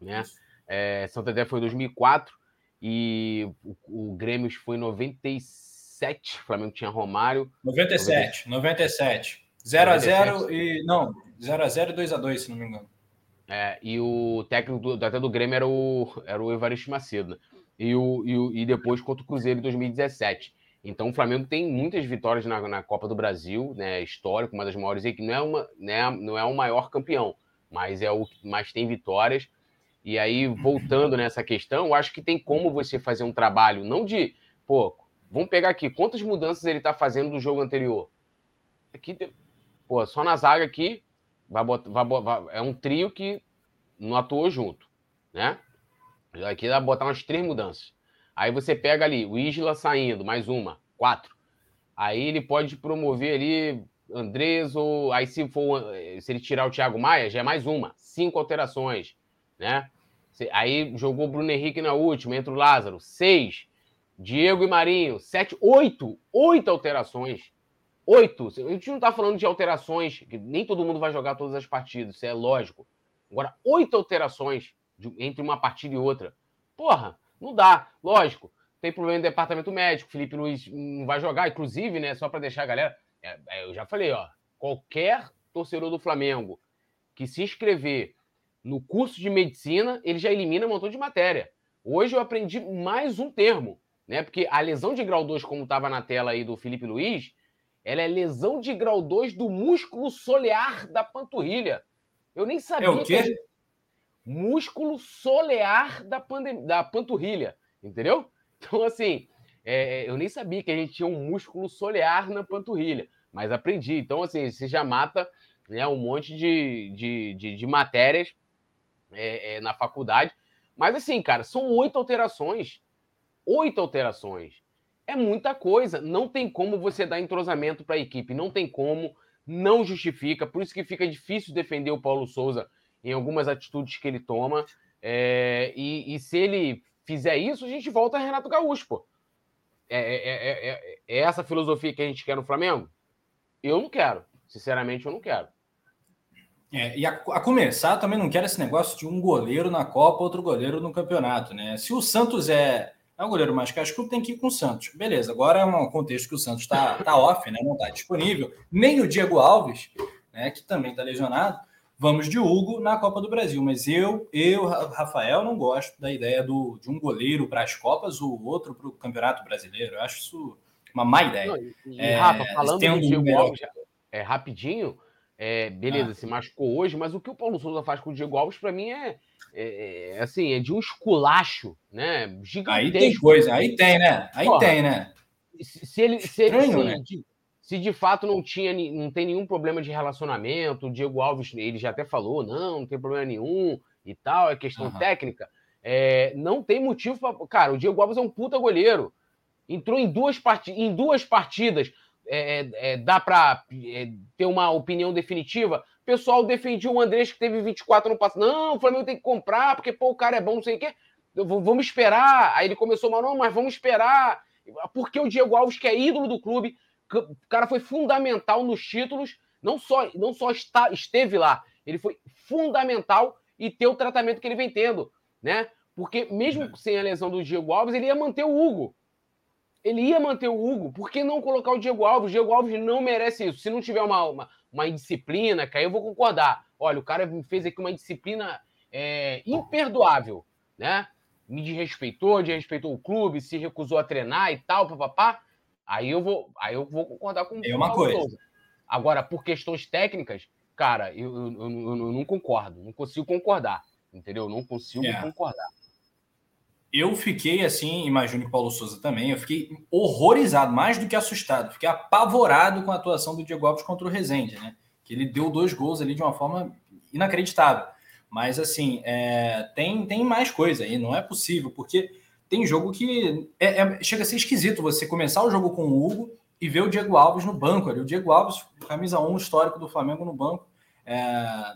Né? É, Santo André foi em 2004 e o, o Grêmio foi em 97, o Flamengo tinha Romário. 97, 97. 0 x 0 e não, 0 x 0 e 2 x 2, se não me engano. É, e o técnico do, até do Grêmio era o, era o Evaristo Macedo. Né? E, o, e, o, e depois contra o Cruzeiro em 2017. Então o Flamengo tem muitas vitórias na, na Copa do Brasil, né? Histórico, uma das maiores equipes. Não é, uma, né, não é o maior campeão, mas é o que mais tem vitórias. E aí, voltando nessa questão, eu acho que tem como você fazer um trabalho, não de, pô, vamos pegar aqui, quantas mudanças ele tá fazendo do jogo anterior? Aqui, pô, só na zaga aqui, vai botar, vai, vai, é um trio que não atuou junto, né? Aqui dá botar umas três mudanças. Aí você pega ali o Isla saindo, mais uma, quatro. Aí ele pode promover ali Andrés ou aí se for se ele tirar o Thiago Maia, já é mais uma, cinco alterações, né? Aí jogou o Bruno Henrique na última, entra o Lázaro, seis. Diego e Marinho, sete, oito, oito alterações. Oito. A gente não está falando de alterações, que nem todo mundo vai jogar todas as partidas, isso é lógico. Agora, oito alterações de, entre uma partida e outra. Porra, não dá. Lógico, tem problema no departamento médico, Felipe Luiz não vai jogar, inclusive, né? Só para deixar a galera. É, é, eu já falei, ó. Qualquer torcedor do Flamengo que se inscrever no curso de medicina, ele já elimina um montão de matéria. Hoje eu aprendi mais um termo, né? Porque a lesão de grau 2, como estava na tela aí do Felipe Luiz, ela é lesão de grau 2 do músculo solear da panturrilha. Eu nem sabia. É o quê? Que... Músculo solear da, pandem... da panturrilha, entendeu? Então, assim, é, eu nem sabia que a gente tinha um músculo solear na panturrilha, mas aprendi. Então, assim, você já mata né, um monte de, de, de, de matérias é, é, na faculdade. Mas, assim, cara, são oito alterações. Oito alterações é muita coisa. Não tem como você dar entrosamento para a equipe, não tem como, não justifica. Por isso que fica difícil defender o Paulo Souza em algumas atitudes que ele toma. É, e, e, se ele fizer isso, a gente volta a Renato Gaúcho, pô. É, é, é, é, essa filosofia que a gente quer no Flamengo? Eu não quero. Sinceramente, eu não quero. É, e a, a, começar, também não quero esse negócio de um goleiro na Copa, outro goleiro no campeonato, né? Se o Santos é é o goleiro mais cascudo, tem que ir com o Santos. Beleza, agora é um contexto que o Santos está tá off, né? não está disponível. Nem o Diego Alves, né, que também está lesionado. Vamos de Hugo na Copa do Brasil. Mas eu, eu, Rafael, não gosto da ideia do, de um goleiro para as Copas, o outro para o Campeonato Brasileiro. Eu acho isso uma má ideia. Não, e, é, Rafa, falando do Diego Alves, é, rapidinho, é, beleza, ah. se machucou hoje, mas o que o Paulo Souza faz com o Diego Alves, para mim, é, é, é, assim, é de um esculacho, né? Gigantesco. Aí tem coisa, aí tem, né? Aí Porra, tem, né? Se, se ele se, Estranho, se, né? de, se de fato não tinha, não tem nenhum problema de relacionamento, o Diego Alves, ele já até falou, não, não tem problema nenhum e tal, é questão uhum. técnica. É, não tem motivo para. Cara, o Diego Alves é um puta goleiro. Entrou em duas, part... em duas partidas. É, é, é dá para é, ter uma opinião definitiva pessoal defendia o Andrés, que teve 24 no passado. Não, o Flamengo tem que comprar, porque pô, o cara é bom, não sei o quê. Vamos esperar. Aí ele começou, mas não, mas vamos esperar. Porque o Diego Alves, que é ídolo do clube, o cara foi fundamental nos títulos, não só, não só está, esteve lá, ele foi fundamental e ter o tratamento que ele vem tendo, né? Porque mesmo é. sem a lesão do Diego Alves, ele ia manter o Hugo. Ele ia manter o Hugo. Por que não colocar o Diego Alves? O Diego Alves não merece isso. Se não tiver uma, uma, uma indisciplina, que aí eu vou concordar. Olha, o cara fez aqui uma disciplina é, imperdoável, né? Me desrespeitou, desrespeitou o clube, se recusou a treinar e tal, papapá. Aí eu vou, aí eu vou concordar com é uma coisa. Souza. Agora, por questões técnicas, cara, eu, eu, eu, eu, não concordo, não consigo concordar, entendeu? Não consigo é. concordar. Eu fiquei assim, imagino que o Paulo Souza também, eu fiquei horrorizado, mais do que assustado, fiquei apavorado com a atuação do Diego Alves contra o Rezende, né? Que ele deu dois gols ali de uma forma inacreditável. Mas assim, é, tem, tem mais coisa aí, não é possível, porque tem jogo que é, é, chega a ser esquisito você começar o jogo com o Hugo e ver o Diego Alves no banco ali. O Diego Alves, camisa 1 histórico do Flamengo no banco. É,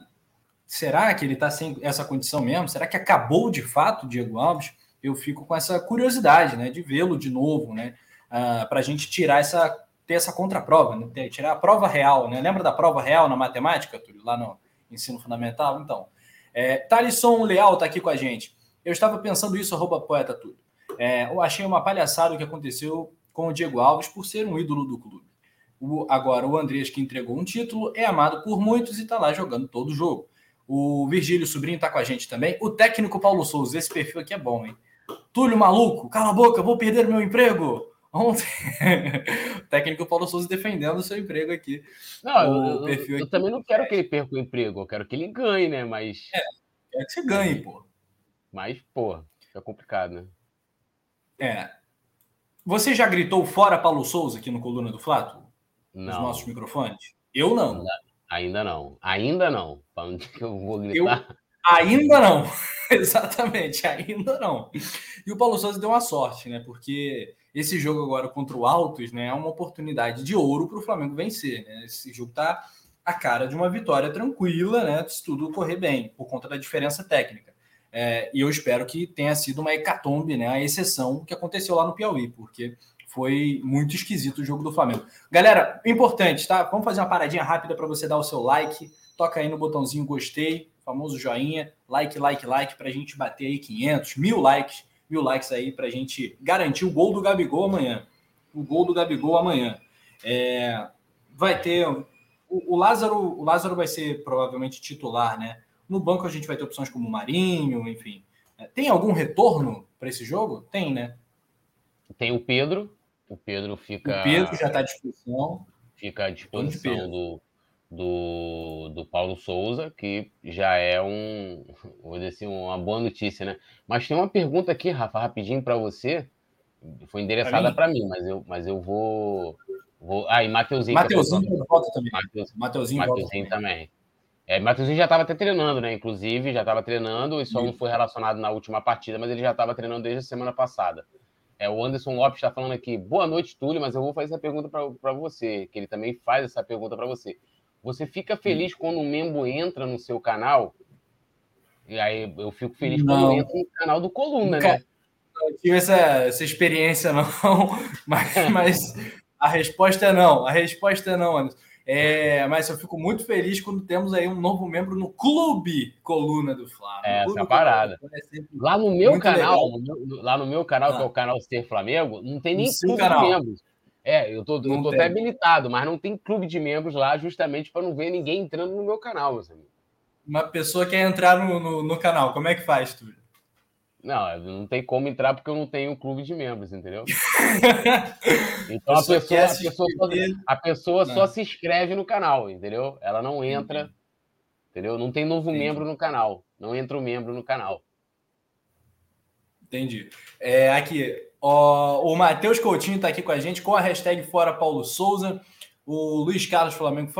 será que ele está sem essa condição mesmo? Será que acabou de fato o Diego Alves? Eu fico com essa curiosidade, né, de vê-lo de novo, né, uh, para a gente tirar essa ter essa contraprova, né, tirar a prova real, né? Lembra da prova real na matemática, Túlio, lá no ensino fundamental? Então, é, Thalisson Leal está aqui com a gente. Eu estava pensando isso, arroba poeta Túlio. É, eu achei uma palhaçada o que aconteceu com o Diego Alves por ser um ídolo do clube. O, agora, o Andrés, que entregou um título, é amado por muitos e está lá jogando todo o jogo. O Virgílio Sobrinho está com a gente também. O técnico Paulo Souza, esse perfil aqui é bom, hein? Túlio maluco, cala a boca, vou perder meu emprego. Ontem, o [laughs] técnico Paulo Souza defendendo o seu emprego aqui. Não, eu, eu, eu também não quero que ele perca o emprego, eu quero que ele ganhe, né? Mas. É, quero que você ganhe, pô. Mas, pô, é complicado, né? É. Você já gritou fora Paulo Souza aqui no Coluna do Flato? Não. Nos nossos microfones? Eu não. Ainda não. Ainda não. Onde que eu vou gritar? Eu... Ainda não. [laughs] Exatamente, ainda não. E o Paulo Souza deu uma sorte, né? Porque esse jogo agora contra o Altos né, é uma oportunidade de ouro para o Flamengo vencer. Né? Esse jogo tá a cara de uma vitória tranquila, né? Se tudo correr bem, por conta da diferença técnica. É, e eu espero que tenha sido uma hecatombe, né? A exceção que aconteceu lá no Piauí, porque foi muito esquisito o jogo do Flamengo. Galera, importante, tá? Vamos fazer uma paradinha rápida para você dar o seu like. Toca aí no botãozinho gostei, famoso joinha, like, like, like, para a gente bater aí 500, mil likes, mil likes aí para a gente garantir o gol do Gabigol amanhã. O gol do Gabigol amanhã. É, vai ter o, o, Lázaro, o Lázaro vai ser provavelmente titular, né? No banco a gente vai ter opções como Marinho, enfim. É, tem algum retorno para esse jogo? Tem, né? Tem o Pedro. O Pedro fica. O Pedro já está à disposição. Fica à disposição do, do Paulo Souza, que já é um, [laughs] vou dizer assim, uma boa notícia, né? Mas tem uma pergunta aqui, Rafa, rapidinho para você. Foi endereçada para mim, mas eu, mas eu vou. vou... Ah, e Mateuzinho. Mateuzinho volta também. Mateus, Mateuzinho, Mateuzinho também. É, Mateuzinho já estava até treinando, né? Inclusive, já estava treinando e só Sim. não foi relacionado na última partida, mas ele já estava treinando desde a semana passada. É, o Anderson Lopes está falando aqui, boa noite, Túlio, mas eu vou fazer essa pergunta para você, que ele também faz essa pergunta para você. Você fica feliz quando um membro entra no seu canal? E aí eu fico feliz não. quando entra no canal do Coluna, Nunca, né? Não tive essa, essa experiência, não, [laughs] mas, [laughs] mas a resposta é não. A resposta é não, Anderson. É, mas eu fico muito feliz quando temos aí um novo membro no Clube Coluna do Flamengo. É, essa parada. É lá no meu canal, no, lá no meu canal, ah. que é o canal Ser Flamengo, não tem nem clube canal. membros. É, eu tô, eu tô até habilitado, mas não tem clube de membros lá justamente para não ver ninguém entrando no meu canal, meus amigos. Uma pessoa quer entrar no, no, no canal, como é que faz, Túlio? Não, não tem como entrar porque eu não tenho clube de membros, entendeu? [laughs] então a pessoa, a pessoa, só, a pessoa só se inscreve no canal, entendeu? Ela não entra, Entendi. entendeu? Não tem novo Entendi. membro no canal. Não entra o um membro no canal. Entendi. É, aqui, ó, o Matheus Coutinho está aqui com a gente com a hashtag Fora Paulo Souza. O Luiz Carlos Flamengo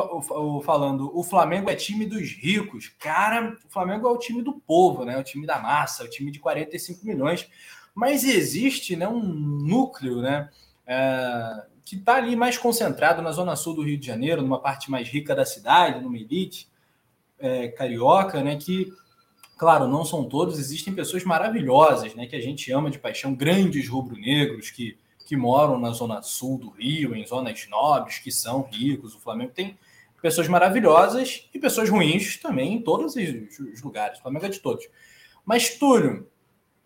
falando: o Flamengo é time dos ricos. Cara, o Flamengo é o time do povo, né? O time da massa, o time de 45 milhões. Mas existe né, um núcleo, né? É, que está ali mais concentrado na zona sul do Rio de Janeiro, numa parte mais rica da cidade, numa elite é, carioca, né? Que, claro, não são todos, existem pessoas maravilhosas, né? Que a gente ama de paixão, grandes rubro-negros que que moram na zona sul do Rio, em zonas nobres, que são ricos. O Flamengo tem pessoas maravilhosas e pessoas ruins também em todos os lugares. O Flamengo é de todos. Mas, Túlio,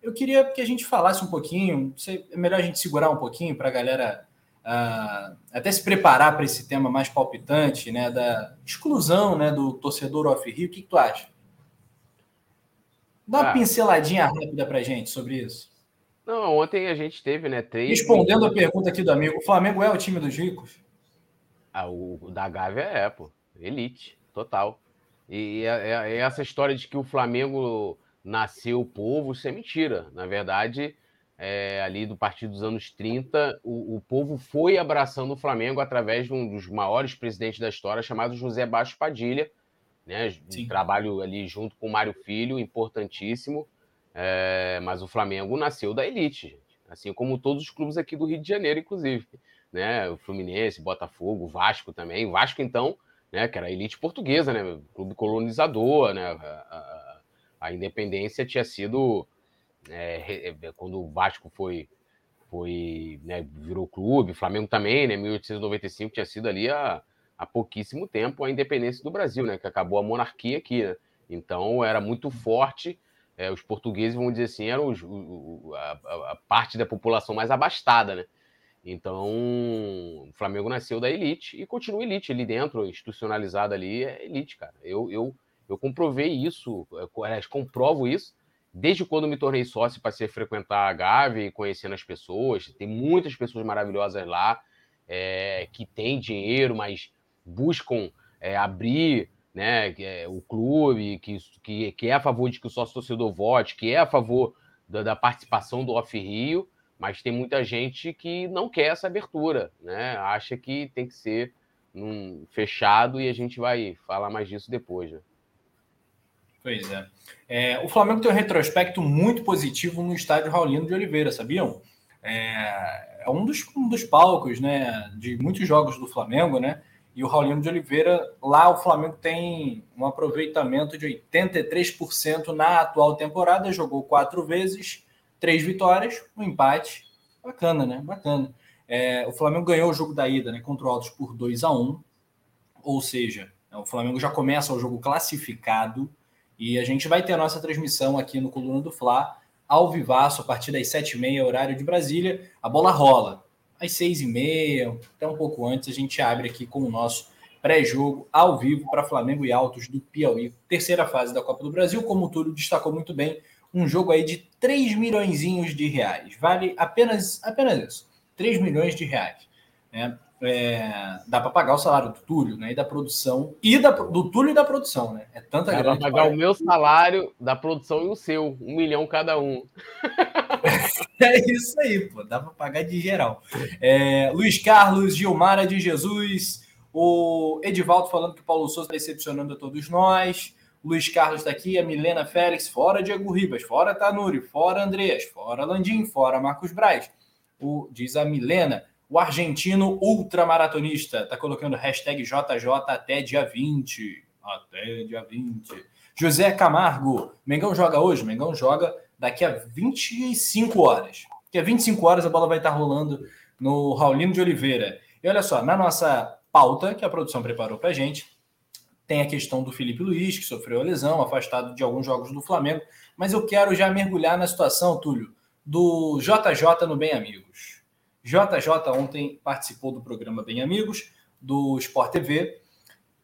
eu queria que a gente falasse um pouquinho, é melhor a gente segurar um pouquinho para a galera uh, até se preparar para esse tema mais palpitante, né, da exclusão né, do torcedor off-Rio. O que, que tu acha? Dá uma ah. pinceladinha rápida para gente sobre isso. Não, ontem a gente teve, né? Três. Respondendo a pergunta aqui do amigo, o Flamengo é o time dos ricos? Ah, o, o da Gávea é, pô. Elite, total. E é, essa história de que o Flamengo nasceu povo, isso é mentira. Na verdade, é, ali do partido dos anos 30, o, o, povo foi abraçando o Flamengo através de um dos maiores presidentes da história, chamado José Baixo Padilha, né? Um trabalho ali junto com o Mário Filho, importantíssimo. É, mas o Flamengo nasceu da elite, gente. assim como todos os clubes aqui do Rio de Janeiro, inclusive. Né? O Fluminense, Botafogo, o Vasco também. O Vasco, então, né, que era a elite portuguesa, né? clube colonizador, né? A, a, a independência tinha sido. É, é, quando o Vasco foi. foi né, virou clube, o Flamengo também, né? 1895 tinha sido ali há, há pouquíssimo tempo a independência do Brasil, né? Que acabou a monarquia aqui, né? Então era muito forte é, os portugueses, vamos dizer assim, eram os, o, a, a, parte da população mais abastada, né? Então, o Flamengo nasceu da elite e continua elite ali dentro, institucionalizado ali, é elite, cara. Eu, eu, eu comprovei isso, aliás, comprovo isso, desde quando me tornei sócio, passei a frequentar a Gave, conhecendo as pessoas. Tem muitas pessoas maravilhosas lá é, que têm dinheiro, mas buscam é, abrir né, é o clube, que, que, que é a favor de que o sócio torcedor vote, que é a favor da, da participação do Off Rio, mas tem muita gente que não quer essa abertura, né? Acha que tem que ser num fechado e a gente vai falar mais disso depois. Né? Pois é. é. O Flamengo tem um retrospecto muito positivo no estádio Raulino de Oliveira, sabiam? É, é um, dos, um dos palcos né, de muitos jogos do Flamengo, né? E o Raulino de Oliveira, lá o Flamengo tem um aproveitamento de 83% na atual temporada, jogou quatro vezes, três vitórias, um empate. Bacana, né? Bacana. É, o Flamengo ganhou o jogo da ida né, contra o Altos por 2 a 1 ou seja, o Flamengo já começa o jogo classificado e a gente vai ter a nossa transmissão aqui no Coluna do Fla, ao vivaço, a partir das 7h30, horário de Brasília. A bola rola às 6h30, até um pouco antes, a gente abre aqui com o nosso pré-jogo ao vivo para Flamengo e Altos do Piauí. Terceira fase da Copa do Brasil, como o Túlio destacou muito bem, um jogo aí de 3 milhões de reais. Vale apenas, apenas isso, 3 milhões de reais. Né? É, dá para pagar o salário do Túlio, né? E da produção. E da, do Túlio e da produção, né? É tanta dá grana. Dá pagar o meu salário, da produção e o seu. Um milhão cada um. [laughs] é isso aí, pô. Dá para pagar de geral. É, Luiz Carlos, Gilmara de Jesus, o Edivaldo falando que o Paulo Souza está decepcionando a todos nós. Luiz Carlos está aqui, a Milena Félix, fora Diego Ribas, fora Tanuri, fora Andreas, fora Landim, fora Marcos Braz. O, diz a Milena. O argentino ultramaratonista está colocando hashtag JJ até dia 20. Até dia 20. José Camargo, Mengão joga hoje? Mengão joga daqui a 25 horas. Daqui a 25 horas a bola vai estar rolando no Raulino de Oliveira. E olha só, na nossa pauta que a produção preparou para gente, tem a questão do Felipe Luiz, que sofreu a lesão, afastado de alguns jogos do Flamengo. Mas eu quero já mergulhar na situação, Túlio, do JJ no Bem Amigos. JJ ontem participou do programa Bem Amigos, do Sport TV,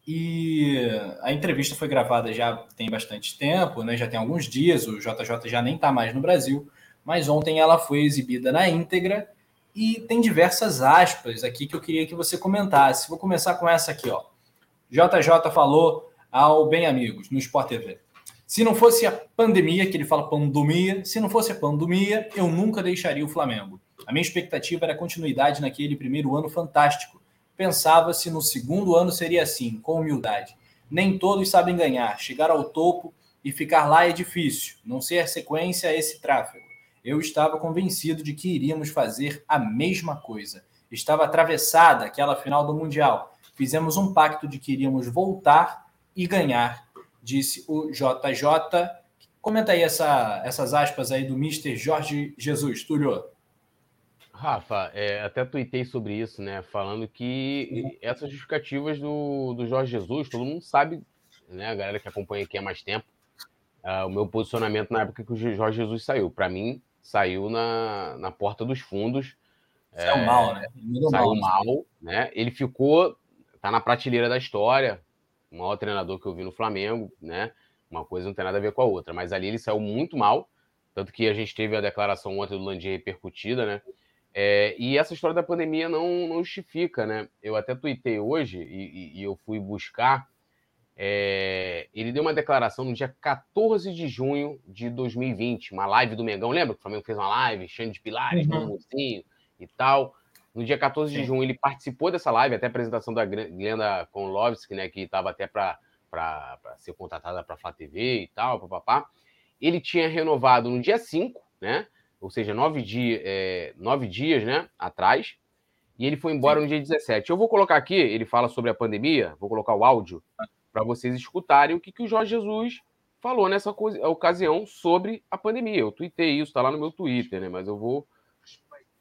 e a entrevista foi gravada já tem bastante tempo, né? já tem alguns dias, o JJ já nem está mais no Brasil, mas ontem ela foi exibida na íntegra e tem diversas aspas aqui que eu queria que você comentasse. Vou começar com essa aqui, ó. JJ falou ao Bem Amigos, no Sport TV. Se não fosse a pandemia, que ele fala pandemia, se não fosse a pandemia, eu nunca deixaria o Flamengo. A minha expectativa era continuidade naquele primeiro ano fantástico. Pensava se no segundo ano seria assim, com humildade. Nem todos sabem ganhar. Chegar ao topo e ficar lá é difícil. Não ser a sequência é esse tráfego. Eu estava convencido de que iríamos fazer a mesma coisa. Estava atravessada aquela final do Mundial. Fizemos um pacto de que iríamos voltar e ganhar, disse o JJ. Comenta aí essa, essas aspas aí do Mr. Jorge Jesus. Túlio. Rafa, é, até tuitei sobre isso, né? Falando que essas justificativas do, do Jorge Jesus, todo mundo sabe, né? A galera que acompanha aqui há mais tempo, uh, o meu posicionamento na época que o Jorge Jesus saiu. Para mim, saiu na, na porta dos fundos. Saiu é, mal, né? Saiu mal, mal, né? Ele ficou, tá na prateleira da história, o maior treinador que eu vi no Flamengo, né? Uma coisa não tem nada a ver com a outra, mas ali ele saiu muito mal, tanto que a gente teve a declaração ontem do Landier repercutida, né? É, e essa história da pandemia não, não, justifica, né? Eu até tuitei hoje e, e eu fui buscar. É, ele deu uma declaração no dia 14 de junho de 2020, uma live do Mengão. Lembra que o Flamengo fez uma live, cheio de pilares, uhum. mocinho e tal. No dia 14 Sim. de junho, ele participou dessa live, até a apresentação da Glenda Konlovski, né, que estava até para ser contratada para a Flá TV e tal, papapá. Ele tinha renovado no dia 5, né? Ou seja, nove, dia, é, nove dias né, atrás, e ele foi embora Sim. no dia 17. Eu vou colocar aqui, ele fala sobre a pandemia, vou colocar o áudio para vocês escutarem o que, que o Jorge Jesus falou nessa ocasião sobre a pandemia. Eu tuitei isso, está lá no meu Twitter, né? Mas eu vou.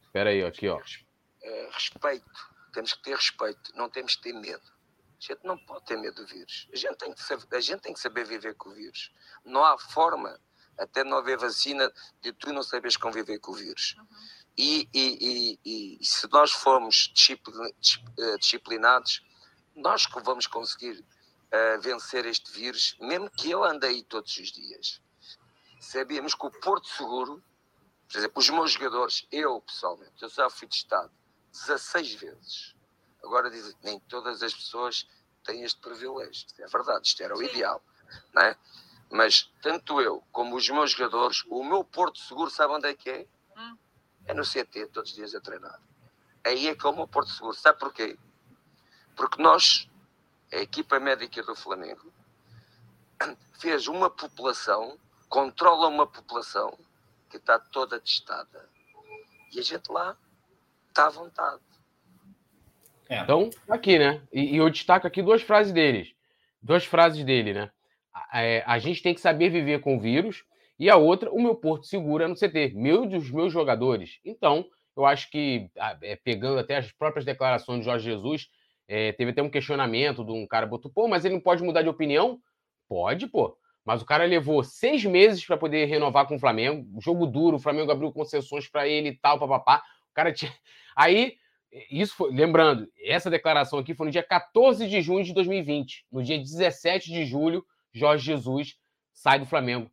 Espera aí, aqui, ó. É, respeito. Temos que ter respeito, não temos que ter medo. A gente não pode ter medo do vírus. A gente tem que saber, a gente tem que saber viver com o vírus. Não há forma até não haver vacina, de tu não sabes conviver com o vírus. Uhum. E, e, e, e, se nós formos eh, disciplinados, nós vamos conseguir uh, vencer este vírus, mesmo que ele ande aí todos os dias. Sabíamos que o Porto Seguro, por exemplo, os meus jogadores, eu pessoalmente, eu já fui testado 16 vezes. Agora dizem nem todas as pessoas tem este privilégio. É verdade, isto era o ideal. Não é? Mas tanto eu como os meus jogadores, o meu Porto Seguro, sabe onde é que é? Hum. É no CT, todos os dias a treinar. Aí é que é o meu Porto Seguro. Sabe porquê? Porque nós, a equipa médica do Flamengo, [coughs] fez uma população, controla uma população que está toda testada. E a gente lá está à vontade. É. Então, aqui, né? E, e, eu destaco aqui duas frases deles. Duas frases dele, né? É, a gente tem que saber viver com o vírus. E a outra, o meu porto seguro é no CT, meu dos meus jogadores. Então, eu acho que, é, pegando até as próprias declarações de Jorge Jesus, é, teve até um questionamento de um cara, botou, pô, mas ele não pode mudar de opinião? Pode, pô. Mas o cara levou seis meses para poder renovar com o Flamengo. Jogo duro, o Flamengo abriu concessões para ele e tal, papapá. O cara tinha. [laughs] Aí isso foi, lembrando, essa declaração aqui foi no dia 14 de junho de 2020. No dia 17 de julho, Jorge Jesus sai do Flamengo.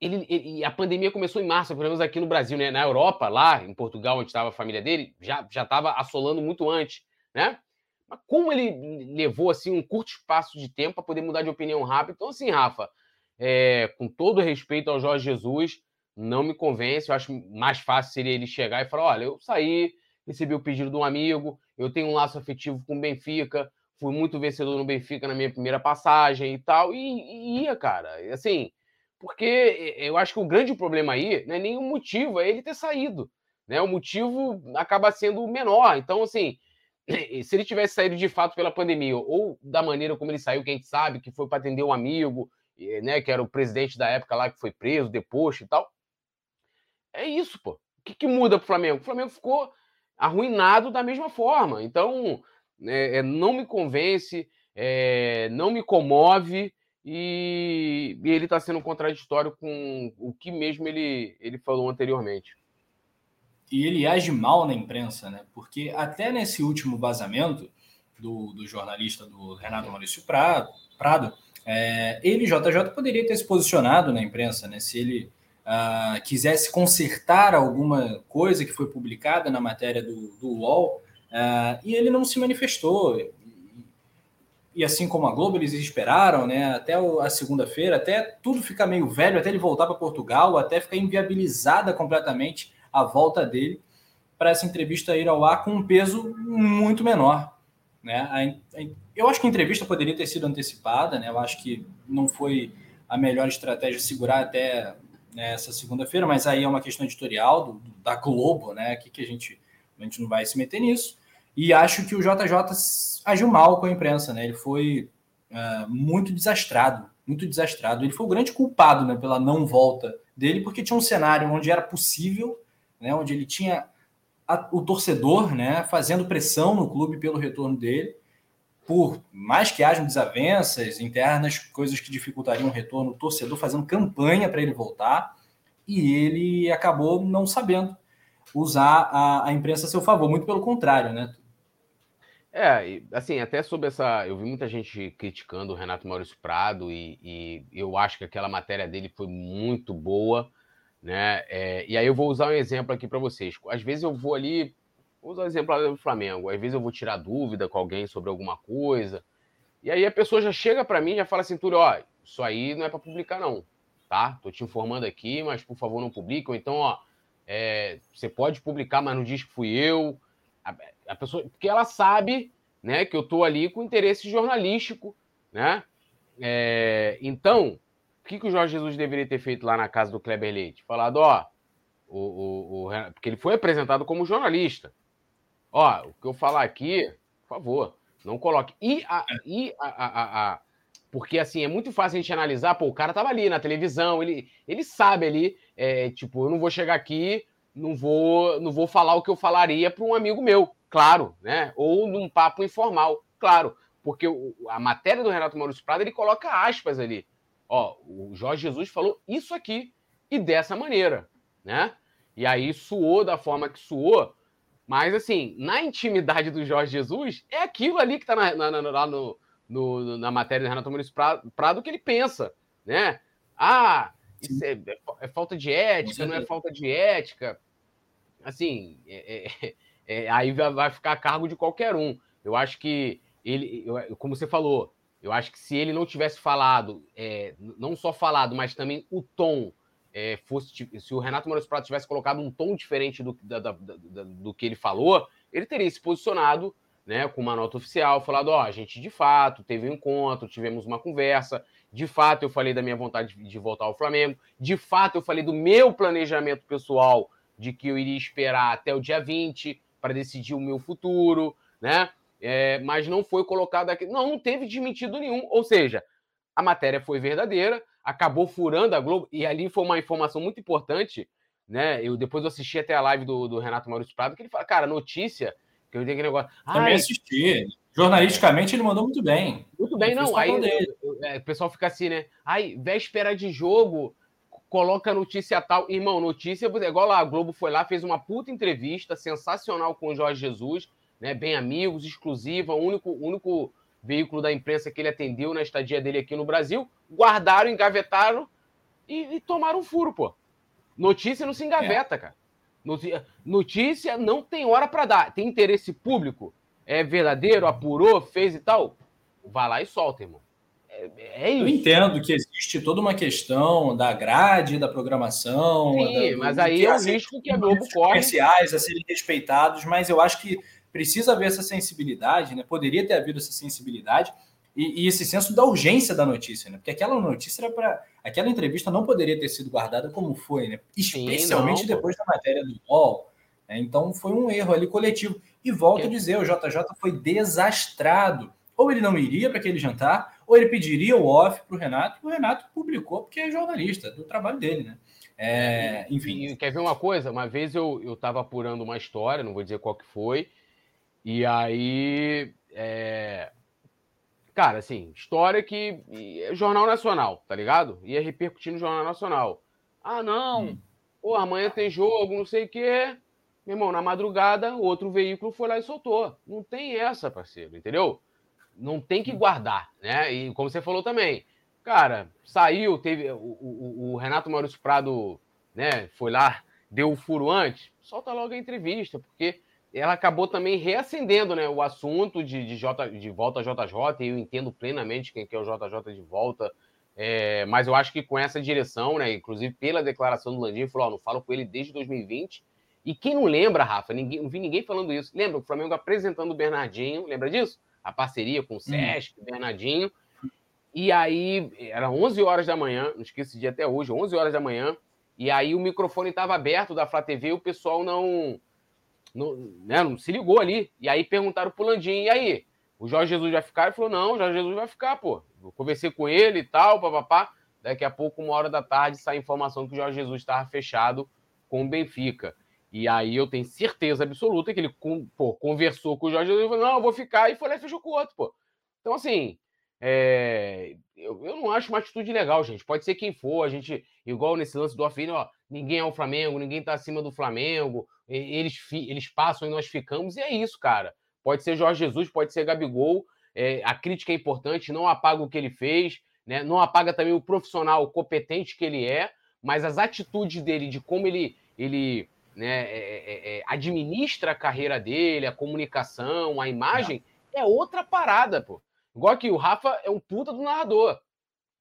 Ele, ele, a pandemia começou em março, pelo menos aqui no Brasil, né? Na Europa, lá em Portugal, onde estava a família dele, já estava assolando muito antes, né? Mas como ele levou assim um curto espaço de tempo para poder mudar de opinião rápido? Então, assim, Rafa, é, com todo respeito ao Jorge Jesus, não me convence. Eu acho mais fácil seria ele chegar e falar: olha, eu saí, recebi o pedido de um amigo, eu tenho um laço afetivo com o Benfica, fui muito vencedor no Benfica na minha primeira passagem e tal, e, e ia, cara. Assim, porque eu acho que o grande problema aí não é o motivo, é ele ter saído. Né? O motivo acaba sendo menor. Então, assim, [clears throat] se ele tivesse saído de fato pela pandemia, ou da maneira como ele saiu, que a gente sabe, que foi para atender um amigo, né, que era o presidente da época lá que foi preso, deposto e tal. É isso, pô. O que, que muda pro Flamengo? O Flamengo ficou arruinado da mesma forma. Então, é, não me convence, é, não me comove e, e ele está sendo contraditório com o que mesmo ele, ele falou anteriormente. E ele age mal na imprensa, né? Porque até nesse último vazamento do, do jornalista do Renato Maurício Prado, Prado é, ele, JJ, poderia ter se posicionado na imprensa, né? Se ele uh, quisesse consertar alguma coisa que foi publicada na matéria do, do UOL, uh, e ele não se manifestou. E, assim como a Globo, eles esperaram né, até a segunda-feira, até tudo ficar meio velho, até ele voltar para Portugal, até ficar inviabilizada completamente a volta dele para essa entrevista ir ao ar com um peso muito menor. Né? Eu acho que a entrevista poderia ter sido antecipada, né? eu acho que não foi a melhor estratégia segurar até nessa segunda-feira, mas aí é uma questão editorial do, da Globo, né? Que, que a gente a gente não vai se meter nisso. E acho que o JJ agiu mal com a imprensa, né? Ele foi uh, muito desastrado, muito desastrado. Ele foi o grande culpado, né, pela não volta dele, porque tinha um cenário onde era possível, né, onde ele tinha a, o torcedor, né, fazendo pressão no clube pelo retorno dele por mais que hajam desavenças internas, coisas que dificultariam o retorno, o torcedor fazendo campanha para ele voltar, e ele acabou não sabendo usar a, a imprensa a seu favor, muito pelo contrário, né? É, assim, até sobre essa. Eu vi muita gente criticando o Renato Maurício Prado, e, e eu acho que aquela matéria dele foi muito boa, né? É, e aí eu vou usar um exemplo aqui para vocês. Às vezes eu vou ali Vou usar o exemplo do Flamengo. Às vezes eu vou tirar dúvida com alguém sobre alguma coisa. E aí a pessoa já chega para mim e já fala assim, Túlio, ó, isso aí não é para publicar não, tá? Tô te informando aqui, mas por favor não publique. Ou então, ó, é, você pode publicar, mas não diz que fui eu. A, a, pessoa, porque ela sabe, né, que eu tô ali com interesse jornalístico, né? É, então, o que, que o Jorge Jesus deveria ter feito lá na casa do Kleber Leite? Falado, ó, o, o, o, porque ele foi apresentado como jornalista. Ó, o que eu falar aqui, por favor, não coloque. E a, e a, a, a, porque assim, é muito fácil a gente analisar, pô, o cara tava ali na televisão, ele, ele sabe ali, é, tipo, eu não vou chegar aqui, não vou, não vou falar o que eu falaria para um amigo meu, claro, né? Ou num papo informal, claro, porque a matéria do Renato Maurício Prado, ele coloca aspas ali. Ó, o Jorge Jesus falou isso aqui e dessa maneira, né? E aí suou da forma que suou, mas, assim, na intimidade do Jorge Jesus, é aquilo ali que está na, na, na, no, no, na matéria do Renato Muniz Prado que ele pensa, né? Ah, é, é, é falta de ética, não é falta de ética. Assim, é, é, [laughs] é aí vai ficar a cargo de qualquer um. Eu acho que ele, eu, como você falou, eu acho que se ele não tivesse falado, é, não só falado, mas também o tom é, fosse se o Renato Maurício Prado tivesse colocado um tom diferente do, da, da, da, do que ele falou, ele teria se posicionado né, com uma nota oficial, falado, ó, oh, a gente de fato teve um encontro, tivemos uma conversa, de fato eu falei da minha vontade de voltar ao Flamengo, de fato eu falei do meu planejamento pessoal de que eu iria esperar até o dia 20 para decidir o meu futuro, né? É, mas não foi colocado aqui. Não, não teve desmentido nenhum. Ou seja, a matéria foi verdadeira, acabou furando a Globo, e ali foi uma informação muito importante, né? Eu depois eu assisti até a live do, do Renato Maurício Prado, que ele fala, cara, notícia, que eu tenho aquele negócio. Também assisti. Jornalisticamente ele mandou muito bem. Muito bem, não. Aí é, o pessoal fica assim, né? Aí, véspera de jogo, coloca notícia tal. Irmão, notícia é igual lá, a Globo foi lá, fez uma puta entrevista sensacional com o Jorge Jesus, né? Bem amigos, exclusiva, único, único veículo da imprensa que ele atendeu na estadia dele aqui no Brasil, guardaram, engavetaram e, e tomaram furo, pô. Notícia não se engaveta, é. cara. Notícia não tem hora para dar. Tem interesse público? É verdadeiro? Apurou? Fez e tal? Vai lá e solta, irmão. É, é isso. Eu entendo que existe toda uma questão da grade, da programação. Sim, da, mas aí é o risco que a Globo corre. Comerciais a serem respeitados, mas eu acho que precisa haver essa sensibilidade, né? Poderia ter havido essa sensibilidade e, e esse senso da urgência da notícia, né? Porque aquela notícia era para. Aquela entrevista não poderia ter sido guardada como foi, né? Especialmente Sim, depois da matéria do UOL. Né? Então foi um erro ali coletivo. E volto a dizer, o JJ foi desastrado. Ou ele não iria para aquele jantar, ou ele pediria o off para o Renato, e o Renato publicou porque é jornalista, do trabalho dele, né? É, enfim. E, quer ver uma coisa? Uma vez eu estava apurando uma história, não vou dizer qual que foi, e aí, é... cara, assim, história que. Jornal Nacional, tá ligado? Ia repercutir no Jornal Nacional. Ah, não, hum. pô, amanhã tem jogo, não sei o quê. Meu irmão, na madrugada, outro veículo foi lá e soltou. Não tem essa, parceiro, entendeu? Não tem que guardar, né? E como você falou também, cara, saiu, teve. O, o, o Renato Maurício Prado, né, foi lá, deu o furo antes, solta logo a entrevista, porque ela acabou também reacendendo né, o assunto de, de, J, de volta a JJ, e eu entendo plenamente quem que é o JJ de volta, é, mas eu acho que com essa direção, né, inclusive pela declaração do Landim, falou: não falo com ele desde 2020. E quem não lembra, Rafa, ninguém, não vi ninguém falando isso. Lembra o Flamengo apresentando o Bernardinho, lembra disso? A parceria com o. Sesc, hum. Bernardinho. E aí, era 11 horas da manhã, não esqueço de até hoje, 11 horas da manhã, e aí o microfone estava aberto da Flá TV e o pessoal não não, né, não se ligou ali. E aí perguntaram pro Landim, e aí? O Jorge Jesus vai ficar? Ele falou, não, o Jorge Jesus vai ficar, pô. Eu conversei com ele e tal, papapá. Daqui a pouco, uma hora da tarde, sai a informação que o Jorge Jesus estava fechado com o Benfica. E aí eu tenho certeza absoluta que ele pô, conversou com o Jorge Jesus e falou, não, eu vou ficar, e foi lá e fechou com o outro, pô. Então, assim, é... eu, eu não acho uma atitude legal, gente. Pode ser quem for, a gente, igual nesse lance do Afino, ó, ninguém é o Flamengo, ninguém tá acima do Flamengo, eles, eles passam e nós ficamos, e é isso, cara. Pode ser Jorge Jesus, pode ser Gabigol. É, a crítica é importante, não apaga o que ele fez, né? não apaga também o profissional competente que ele é, mas as atitudes dele, de como ele, ele né, é, é, é administra a carreira dele, a comunicação, a imagem, é outra parada, pô. Igual que o Rafa é um puta do narrador,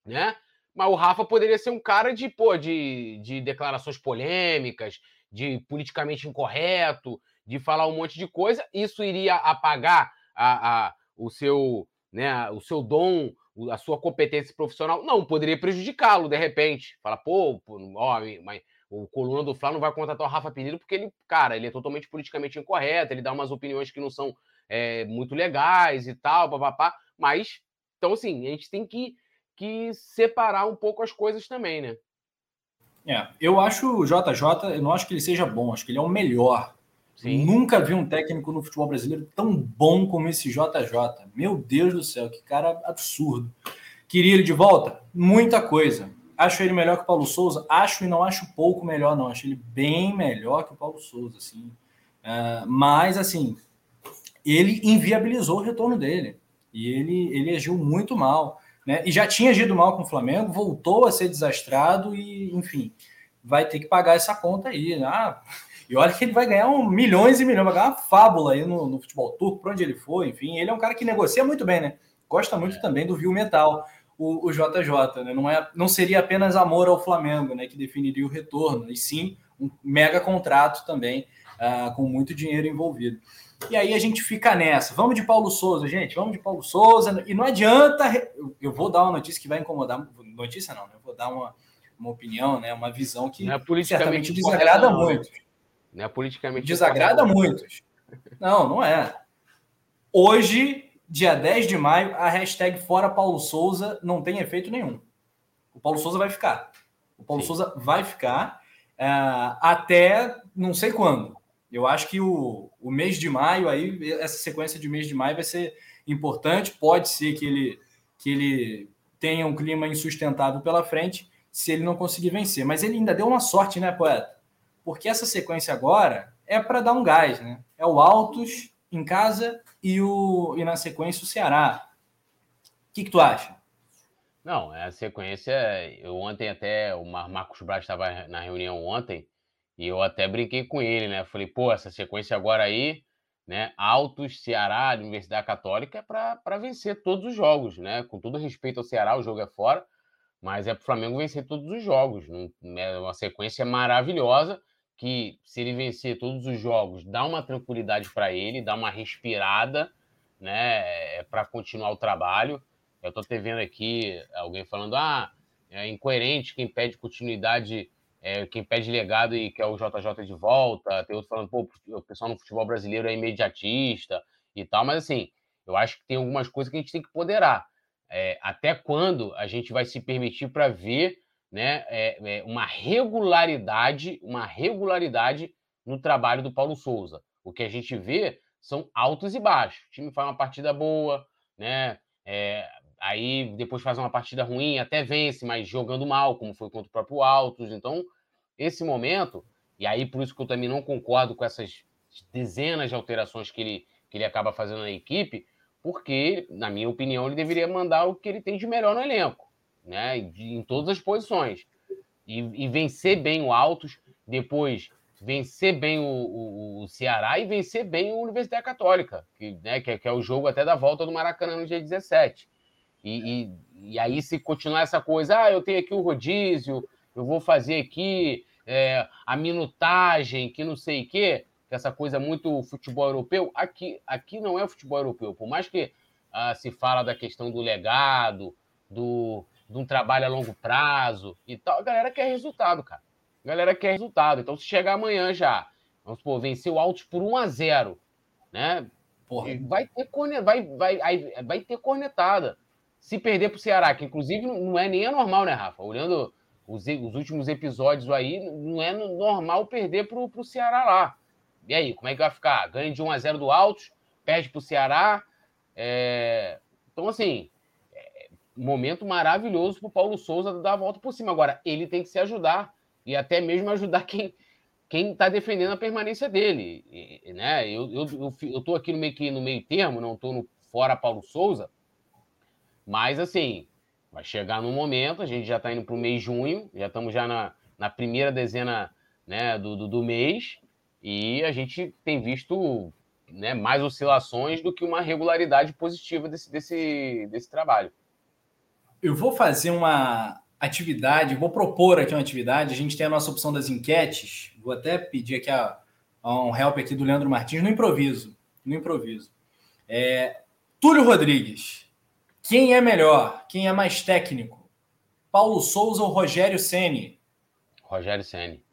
né? Mas o Rafa poderia ser um cara de, pô, de, de declarações polêmicas, de politicamente incorreto, de falar um monte de coisa, isso iria apagar a, a, o, seu, né, o seu dom, a sua competência profissional? Não, poderia prejudicá-lo, de repente. Fala, pô, ó, mas o coluna do Flá não vai contratar o Rafa Penido porque ele, cara, ele é totalmente politicamente incorreto, ele dá umas opiniões que não são é, muito legais e tal, papapá. Mas, então, assim, a gente tem que, que separar um pouco as coisas também, né? É, eu acho o JJ, eu não acho que ele seja bom, acho que ele é o melhor. Sim. Nunca vi um técnico no futebol brasileiro tão bom como esse JJ. Meu Deus do céu, que cara absurdo. Queria ele de volta? Muita coisa. Acho ele melhor que o Paulo Souza? Acho e não acho pouco melhor, não. Acho ele bem melhor que o Paulo Souza, assim. Uh, mas, assim, ele inviabilizou o retorno dele. E ele, ele agiu muito mal né? E já tinha agido mal com o Flamengo, voltou a ser desastrado e, enfim, vai ter que pagar essa conta aí. Né? Ah, E olha que ele vai ganhar um, milhões e milhões, vai ganhar uma fábula aí no, no futebol turco, para onde ele for, enfim. Ele é um cara que negocia muito bem, né? Gosta muito é. também do Viu Metal, o, o, JJ, né? Não, é, não seria apenas amor ao Flamengo, né? Que definiria o retorno, e sim um mega contrato também, uh, com muito dinheiro envolvido. E aí a gente fica nessa. Vamos de Paulo Souza, gente. Vamos de Paulo Souza. E não adianta. Eu vou dar uma notícia que vai incomodar. Notícia não, né? Eu vou dar uma, uma opinião, né? Uma visão que não é politicamente desagrada não. muitos. Não é politicamente Desagrada muitos. Não, não é. Hoje, dia 10 de maio, a hashtag Fora Paulo Souza não tem efeito nenhum. O Paulo Souza vai ficar. O Paulo Sim. Souza vai ficar uh, até não sei quando. Eu acho que o, o mês de maio, aí, essa sequência de mês de maio vai ser importante. Pode ser que ele, que ele tenha um clima insustentável pela frente se ele não conseguir vencer. Mas ele ainda deu uma sorte, né, poeta? Porque essa sequência agora é para dar um gás, né? É o Altos em casa e, o, e na sequência o Ceará. O que, que tu acha? Não, é a sequência. Eu ontem até, o Marcos Braz estava na reunião ontem, e eu até brinquei com ele, né? Falei, pô, essa sequência agora aí, né? Altos, Ceará, Universidade Católica, é para vencer todos os jogos, né? Com todo respeito ao Ceará, o jogo é fora, mas é para o Flamengo vencer todos os jogos. É uma sequência maravilhosa que, se ele vencer todos os jogos, dá uma tranquilidade para ele, dá uma respirada, né? É para continuar o trabalho. Eu estou te vendo aqui alguém falando, ah, é incoerente quem pede continuidade é, quem pede legado e quer o JJ de volta, tem outro falando, pô, o pessoal no futebol brasileiro é imediatista e tal, mas assim, eu acho que tem algumas coisas que a gente tem que poderar. É, até quando a gente vai se permitir para ver né, é, é, uma regularidade, uma regularidade no trabalho do Paulo Souza. O que a gente vê são altos e baixos. O time faz uma partida boa, né? É, aí depois faz uma partida ruim, até vence, mas jogando mal, como foi contra o próprio Altos. Então, esse momento, e aí por isso que eu também não concordo com essas dezenas de alterações que ele, que ele acaba fazendo na equipe, porque, na minha opinião, ele deveria mandar o que ele tem de melhor no elenco, né? em todas as posições. E, e vencer bem o Altos, depois vencer bem o, o, o, Ceará e vencer bem o Universidade Católica, que, né, que, é, que é o jogo até da volta do Maracanã no dia 17. E, e, e, aí, se continuar essa coisa, ah, eu tenho aqui o rodízio, eu vou fazer aqui é, a minutagem, que não sei o quê, que essa coisa muito futebol europeu, aqui, aqui não é futebol europeu. Por mais que ah, se fala da questão do legado, do, de um trabalho a longo prazo e tal, a galera quer resultado, cara. A galera quer resultado. Então, se chegar amanhã já, vamos supor, vencer o Altos por 1 a 0 né? Porra. Vai ter, corne... vai, vai, vai ter cornetada. Se perder para o Ceará, que inclusive não é nem anormal, né, Rafa? Olhando os, os últimos episódios aí, não é normal perder para o Ceará lá. E aí, como é que vai ficar? Ganha de 1 a 0 do Altos, perde para o Ceará. É... Então, assim. Momento maravilhoso para o Paulo Souza dar a volta por cima. Agora, ele tem que se ajudar e até mesmo ajudar quem quem está defendendo a permanência dele, e, né? Eu, eu, eu, eu aqui no meio, no meio termo, não estou fora Paulo Souza, mas, assim, vai chegar no momento, a gente já está indo para o mês de junho, já estamos já na, na primeira dezena né, do, do, do, mês, e a gente tem visto né, mais oscilações do que uma regularidade positiva desse, desse, desse trabalho. Eu vou fazer uma atividade, vou propor aqui uma atividade, a gente tem a nossa opção das enquetes, vou até pedir aqui a, a um help aqui do Leandro Martins, no improviso, no improviso. É, Túlio Rodrigues, quem é melhor? Quem é mais técnico? Paulo Souza ou Rogério Ceni? Rogério Ceni.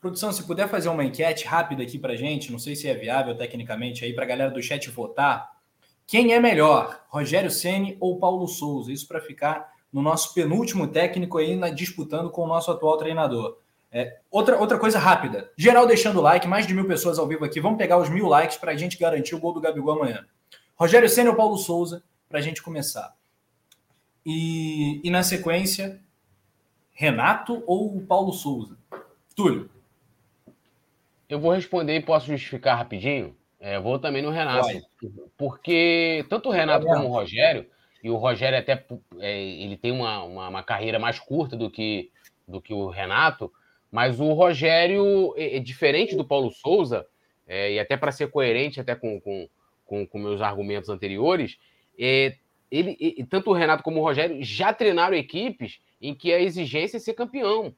Produção, se puder fazer uma enquete rápida aqui para gente, não sei se é viável tecnicamente aí para a galera do chat votar. Quem é melhor, Rogério Ceni ou Paulo Souza? Isso para ficar no nosso penúltimo técnico aí na, disputando com o nosso atual treinador. É, outra, outra coisa rápida. Geral deixando like, mais de mil pessoas ao vivo aqui. Vamos pegar os mil likes para a gente garantir o gol do Gabigol amanhã. Rogério Senna ou Paulo Souza, para a gente começar. E, e na sequência, Renato ou Paulo Souza? Túlio. Eu vou responder e posso justificar rapidinho. É, vou também no Renato. Vai. Porque tanto o Renato como o Rogério, e o Rogério até é, ele tem uma, uma, uma, carreira mais curta do que, do que o Renato, Mas o Rogério é, é diferente do Paulo Souza, é, e até para ser coerente até com, com, com, com, meus argumentos anteriores, é, ele, e, tanto o Renato como o Rogério já treinaram equipes em que a exigência é ser campeão.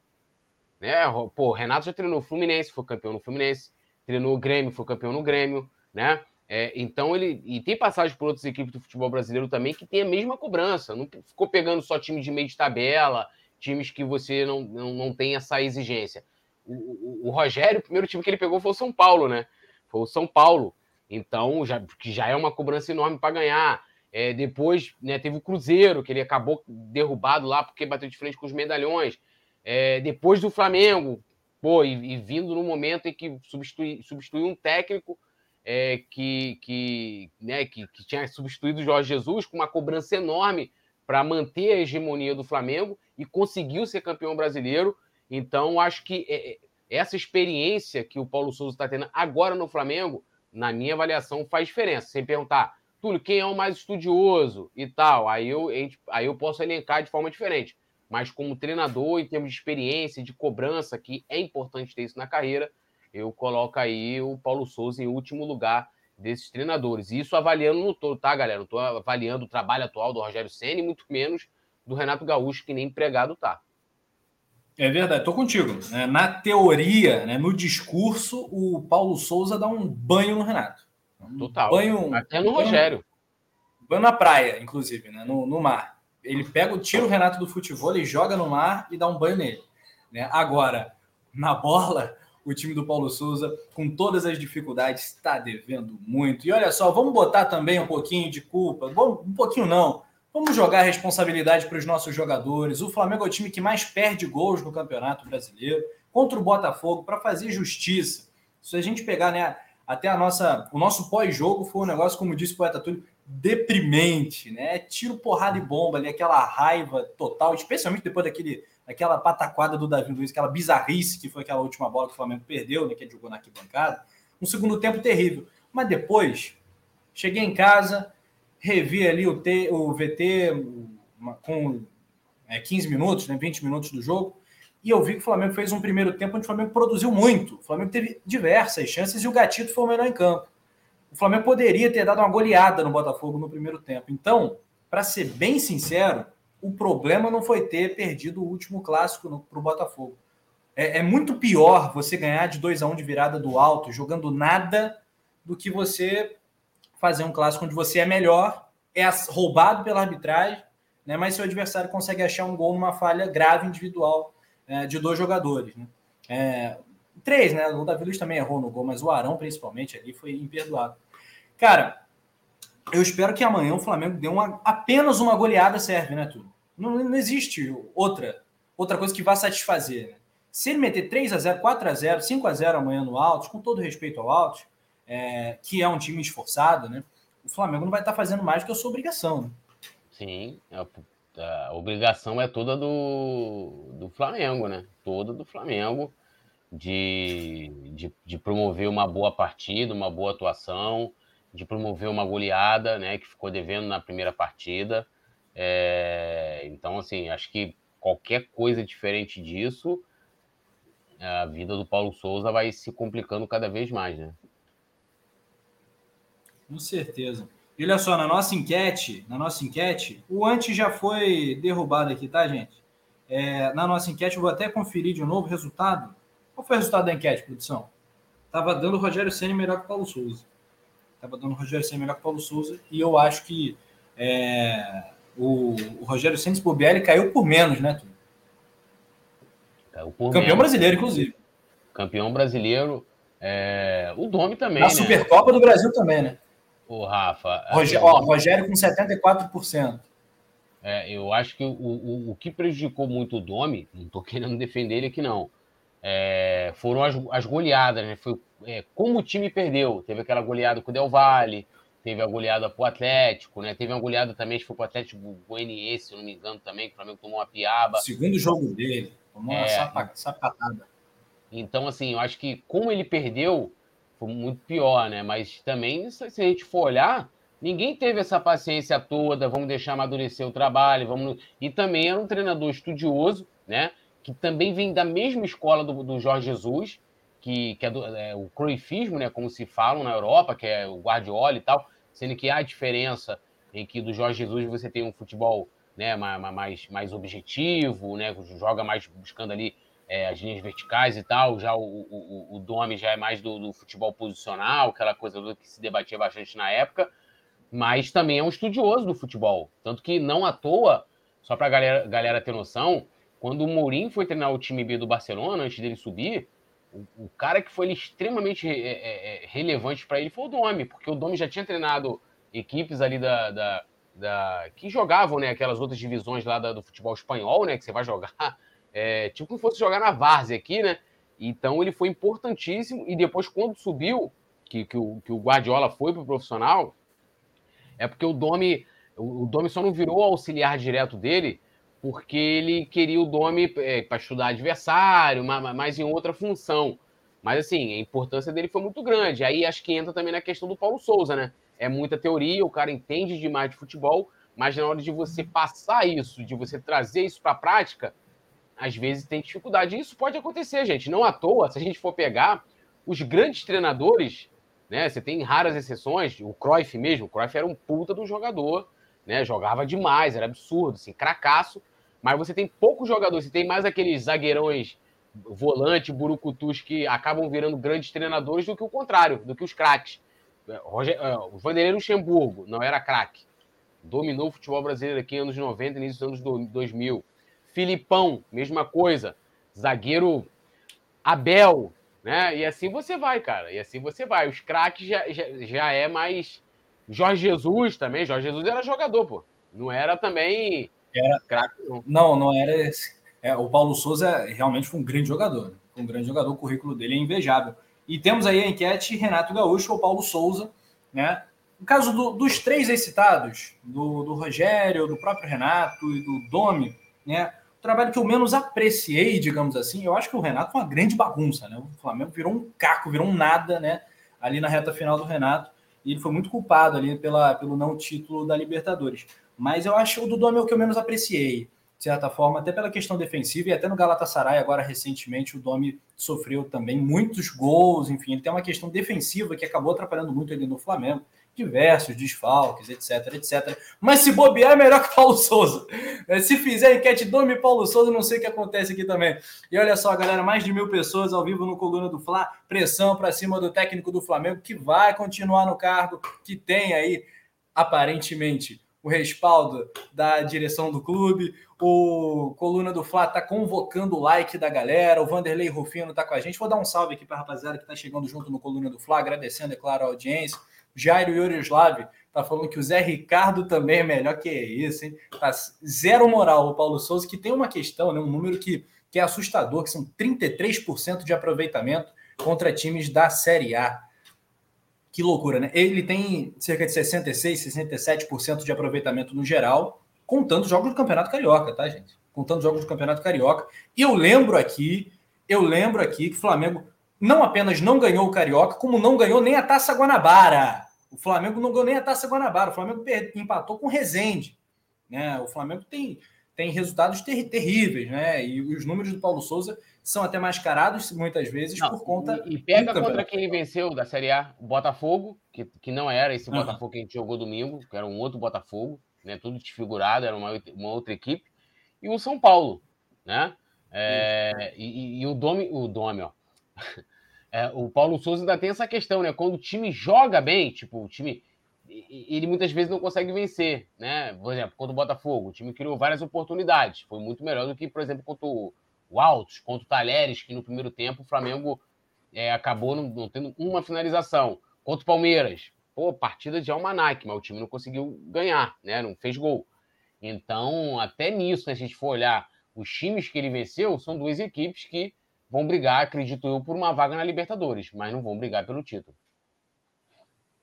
Né? Pô, o Renato já treinou o Fluminense, foi campeão no Fluminense, treinou o Grêmio, foi campeão no Grêmio, né? É, então ele. E tem passagem por outras equipes do futebol brasileiro também que tem a mesma cobrança. Não ficou pegando só time de meio de tabela, times que você não, não, não tem essa exigência. O, o, o, Rogério, o primeiro time que ele pegou foi o São Paulo, né? Foi o São Paulo. Então, já, que já é uma cobrança enorme para ganhar. É, depois né, teve o Cruzeiro, que ele acabou derrubado lá porque bateu de frente com os medalhões. É, depois do Flamengo, pô, e, e, vindo no momento em que substitui, substituiu um técnico é, que, que, né, que, que tinha substituído o Jorge Jesus com uma cobrança enorme para manter a hegemonia do Flamengo e conseguiu ser campeão brasileiro. Então, acho que é, é, essa experiência que o Paulo Souza está tendo agora no Flamengo, na minha avaliação, faz diferença. Sem perguntar, Túlio, quem é o mais estudioso e tal, aí eu, aí eu posso elencar de forma diferente. Mas como treinador, em termos de experiência, de cobrança, que é importante ter isso na carreira, eu coloco aí o Paulo Souza em último lugar desses treinadores. Isso avaliando no todo, tá, galera? Não estou avaliando o trabalho atual do Rogério Senna, muito menos do Renato Gaúcho, que nem empregado tá. É verdade, tô contigo. É, na teoria, né, no discurso, o Paulo Souza dá um banho no Renato. Um Total. Banho, Até no banho, Rogério. Banho na praia, inclusive, né, no, no mar. Ele pega, o Renato do futebol, e joga no mar e dá um banho nele. Né? Agora, na bola, o time do Paulo Souza, com todas as dificuldades, está devendo muito. E olha só, vamos botar também um pouquinho de culpa. Um pouquinho não. Vamos jogar responsabilidade para os nossos jogadores. O Flamengo é o time que mais perde gols no Campeonato Brasileiro contra o Botafogo para fazer justiça. Se a gente pegar, né, até a nossa, o nosso pós-jogo foi um negócio, como disse o poeta Túlio, deprimente, né? Tiro, porrada e bomba ali, aquela raiva total, especialmente depois daquele aquela pataquada do Davi Luiz, aquela bizarrice que foi aquela última bola que o Flamengo perdeu, né, que jogou na arquibancada. Um segundo tempo terrível. Mas depois, cheguei em casa, revi ali o, T, o VT com é, 15 minutos, né, 20 minutos do jogo, e eu vi que o Flamengo fez um primeiro tempo onde o Flamengo produziu muito. O Flamengo teve diversas chances e o Gatito foi o melhor em campo. O Flamengo poderia ter dado uma goleada no Botafogo no primeiro tempo. Então, para ser bem sincero, o problema não foi ter perdido o último clássico para o Botafogo. É, é, muito pior você ganhar de 2 a 1 um de virada do alto, jogando nada, do que você fazer um clássico onde você é melhor, é roubado pela arbitragem, né, mas seu adversário consegue achar um gol numa falha grave individual é, de dois jogadores. Né? É, três, né? O Davi Luiz também errou no gol, mas o Arão, principalmente, ali foi imperdoável. Cara, eu espero que amanhã o Flamengo dê uma, apenas uma goleada serve, né, tudo. Não, não, existe outra outra coisa que vá satisfazer. Né? Se ele meter 3 a 0 4 a 0 5 a 0 amanhã no Altos, com todo respeito ao Altos, é, que é um time esforçado, né? O Flamengo não vai estar fazendo mais do que a sua obrigação. Né? Sim, a, a, obrigação é toda do, do Flamengo, né? Toda do Flamengo de, de, de promover uma boa partida, uma boa atuação, de promover uma goleada, né, que ficou devendo na primeira partida. É, então, assim, acho que qualquer coisa diferente disso, a vida do Paulo Souza vai se complicando cada vez mais, né? Com certeza. E olha só, na nossa enquete, na nossa enquete, o antes já foi derrubado aqui, tá, gente? É, na nossa enquete, eu vou até conferir de novo o resultado. Qual foi o resultado da enquete, produção? Tava dando o Rogério Senna melhor que o Paulo Souza. Tava dando o Rogério Senna melhor que o Paulo Souza. E eu acho que é, o, o, Rogério Senna Bobielli caiu por menos, né, Caiu por Campeão menos. brasileiro, inclusive. Campeão brasileiro. É, o Domi também. Na né? Supercopa do Brasil também, né? O Rafa. Rogério, ó, Rogério com 74%. É, eu acho que o, o, o que prejudicou muito o Domi, não estou querendo defender ele aqui não, é, foram as, as goleadas, né? Foi é, como o time perdeu. Teve aquela goleada com o Del Valle, teve a goleada pro Atlético, né? Teve uma goleada também, acho que foi pro Atlético Goianiense, se não me engano, também, que o Flamengo tomou uma piaba. Segundo jogo dele, tomou uma é, sapatada. Então, assim, eu acho que como ele perdeu, foi muito pior, né? Mas também, se a gente for olhar, ninguém teve essa paciência toda, vamos deixar amadurecer o trabalho, vamos. E também era um treinador estudioso, né? Que também vem da mesma escola do, do Jorge Jesus, que, que é, do, é, o croifismo, né, como se falam na Europa, que é o Guardiola e tal, sendo que há a diferença em que do Jorge Jesus você tem um futebol né, mais, mais objetivo, né, joga mais buscando ali é, as linhas verticais e tal, já o, o, o já é mais do, do, futebol posicional, aquela coisa que se debatia bastante na época, mas também é um estudioso do futebol, tanto que não à toa, só para a galera, galera ter noção, quando o Mourinho foi treinar o time B do Barcelona, antes dele subir, o, o cara que foi extremamente é, é, é relevante para ele foi o Domi, porque o Domi já tinha treinado equipes ali da, da, da, que jogavam né, aquelas outras divisões lá da, do futebol espanhol, né, que você vai jogar, [laughs] é, tipo como fosse jogar na Várzea aqui, né? Então ele foi importantíssimo e depois quando subiu, que, que, o, que o Guardiola foi para o profissional, é porque o Domi, o, o Domi só não virou auxiliar direto dele porque ele queria o Domi é, para estudar adversário, mas em outra função. Mas assim, a importância dele foi muito grande. Aí acho que entra também na questão do Paulo Souza, né? É muita teoria, o cara entende demais de futebol, mas na hora de você passar isso, de você trazer isso para a prática, às vezes tem dificuldade. E isso pode acontecer, gente. Não à toa, se a gente for pegar os grandes treinadores, né? Você tem raras exceções, o Cruyff mesmo, o Cruyff era um puta do jogador, né? Jogava demais, era absurdo, assim, cracaço mas você tem poucos jogadores, você tem mais aqueles zagueirões volante, burucutus que acabam virando grandes treinadores do que o contrário, do que os craques. É, Roger, o Vanderlei Luxemburgo não era craque. Dominou o futebol brasileiro aqui nos anos 90, início dos anos 2000. Filipão, mesma coisa. Zagueiro Abel, né? E assim você vai, cara. E assim você vai. Os craques já, já, já é mais. Jorge Jesus também. Jorge Jesus era jogador, pô. Não era também era craque. Não, não era esse. É, o Paulo Souza realmente foi um grande jogador. Né? Um grande jogador, o currículo dele é invejável. E temos aí a enquete Renato Gaúcho ou Paulo Souza, né? No caso do, dos três aí citados, do, do Rogério, do próprio Renato e do Domi, né? O trabalho que eu menos apreciei, digamos assim, eu acho que o Renato foi uma grande bagunça, né? O Flamengo virou um caco, virou um nada, né? Ali na reta final do Renato. E ele foi muito culpado ali pela, pelo não título da Libertadores. Mas eu acho o Dome é o que eu menos apreciei, de certa forma, até pela questão defensiva e até no Galatasaray, agora recentemente, o Domi sofreu também muitos gols, enfim, ele tem uma questão defensiva que acabou atrapalhando muito ele no Flamengo, diversos desfalques, etc, etc. Mas se bobear é melhor [laughs] que Paulo Souza. É, se fizer enquete Domi Paulo Souza, não sei o que acontece aqui também. E olha só, galera, mais de mil pessoas ao vivo no Coluna do Fla, pressão para cima do técnico do Flamengo, que vai continuar no cargo, que tem aí, aparentemente, o respaldo da direção do clube. O Coluna do Fla está convocando o like da galera. O Vanderlei Rufino está com a gente. Vou dar um salve aqui para a rapaziada que está chegando junto no Coluna do Fla, agradecendo, é claro, a audiência. Jairo Yorislav está falando que o Zé Ricardo também é melhor que isso, hein? Tá zero moral o Paulo Souza, que tem uma questão, né? um número que, que é assustador, que são 33% de aproveitamento contra times da Série A. Que loucura, né? Ele tem cerca de 66, 67% de aproveitamento no geral, contando jogos do Campeonato Carioca, tá, gente? Contando jogos do Campeonato Carioca. E eu lembro aqui, eu lembro aqui que o Flamengo não apenas não ganhou o Carioca, como não ganhou nem a Taça Guanabara. O Flamengo não ganhou nem a Taça Guanabara. O Flamengo empatou com o Rezende. Né? O Flamengo tem, tem resultados ter terríveis, né? E os números do Paulo Souza são até mascarados muitas vezes não, por conta. E, e pega contra quem venceu da Série A, o Botafogo, que, que não era esse uhum. Botafogo que a gente jogou domingo, que era um outro Botafogo, né? Tudo desfigurado, era uma, uma outra equipe. E o São Paulo, né? É, e, e, o Dome, o Dome, ó. [laughs] É, o Paulo Souza ainda tem essa questão, né? Quando o time joga bem, tipo, o time. Ele muitas vezes não consegue vencer, né? Por exemplo, contra o Botafogo, o time criou várias oportunidades. Foi muito melhor do que, por exemplo, contra o, Altos, contra o Talheres, que no primeiro tempo o Flamengo é, acabou não, não, tendo uma finalização. Contra o Palmeiras, pô, partida de almanac, mas o time não conseguiu ganhar, né? Não fez gol. Então, até nisso, se a gente for olhar os times que ele venceu, são duas equipes que vão brigar, acredito eu, por uma vaga na Libertadores, mas não vão brigar pelo título.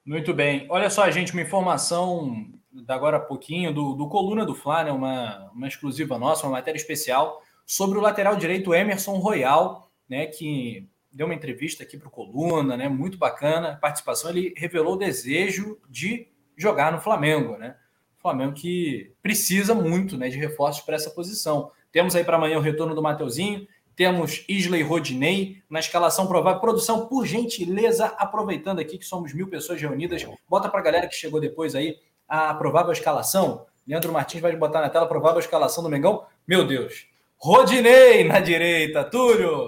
Muito bem. Olha só, gente, uma informação da agora a pouquinho do, do Coluna do Fla, né? uma, uma exclusiva nossa, uma matéria especial sobre o lateral direito Emerson Royal, né, que deu uma entrevista aqui para o Coluna, né, muito bacana a participação. Ele revelou o desejo de jogar no Flamengo, né? O Flamengo que precisa muito, né, de reforços para essa posição. Temos aí para amanhã o retorno do Mateuzinho. Temos Isley Rodinei na escalação provável. Produção, por gentileza, aproveitando aqui que somos mil pessoas reunidas, bota para a galera que chegou depois aí a provável escalação. Leandro Martins vai botar na tela a provável escalação do Mengão. Meu Deus. Rodinei na direita, Túlio.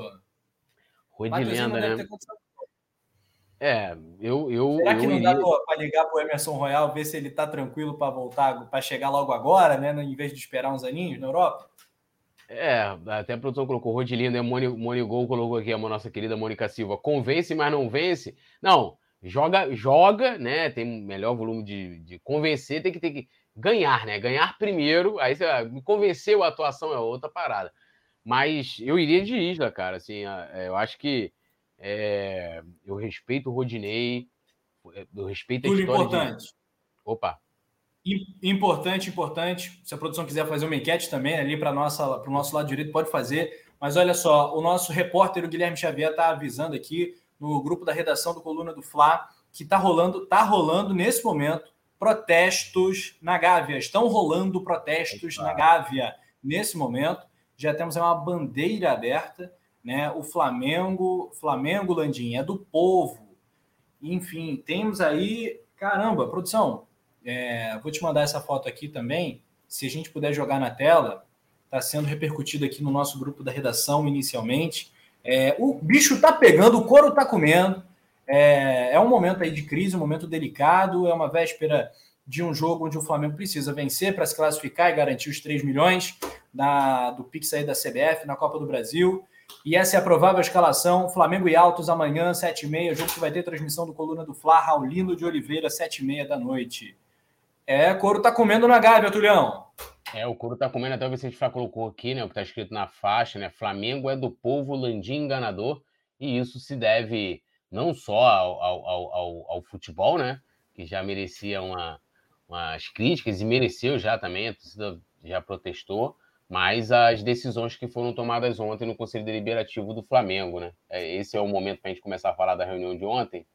Rodilenda, né? É, eu. eu Será que eu não iria... dá para ligar para o Emerson Royal, ver se ele está tranquilo para voltar, para chegar logo agora, né? Em vez de esperar uns aninhos na Europa? É, até a produção colocou Rodilinda, Moni, Gol colocou aqui a nossa querida Mônica Silva. Convence, mas não vence. Não, joga, joga, né? Tem melhor volume de, de convencer, tem que ter que ganhar, né? Ganhar primeiro. Aí você me convenceu a atuação é outra parada. Mas eu iria de Isla, cara. Assim, é, eu acho que é, eu respeito o Rodinei, eu respeito a Tudo história importante. De... Opa. Importante, importante. Se a produção quiser fazer uma enquete também ali para o nosso lado direito, pode fazer. Mas olha só, o nosso repórter, o Guilherme Xavier, está avisando aqui no grupo da redação do Coluna do Fla que está rolando, tá rolando nesse momento protestos na Gávea. Estão rolando protestos na Gávea nesse momento. Já temos uma bandeira aberta, né? O Flamengo, Flamengo Landim é do povo. Enfim, temos aí, caramba, produção, é, vou te mandar essa foto aqui também. Se a gente puder jogar na tela, está sendo repercutido aqui no nosso grupo da redação inicialmente. É, o bicho está pegando, o couro está comendo. É, é um momento aí de crise, um momento delicado. É uma véspera de um jogo onde o Flamengo precisa vencer para se classificar e garantir os 3 milhões do Pix aí da CBF na Copa do Brasil. E essa é a provável escalação. Flamengo e Altos amanhã, 7h30. Jogo que vai ter transmissão do Coluna do Fla, Raulino de Oliveira, 7h30 da noite. É, couro tá comendo na Gávea, Tulhão. É, o couro tá comendo, até o Vicente Flá colocou aqui, né? O que tá escrito na faixa, né? Flamengo é do povo, Landim enganador. E isso se deve não só ao, ao, ao, ao futebol, né? Que já merecia uma, umas críticas e mereceu já também, a torcida já protestou, mas as decisões que foram tomadas ontem no Conselho Deliberativo do Flamengo, né? É, esse é o momento para a gente começar a falar da reunião de ontem.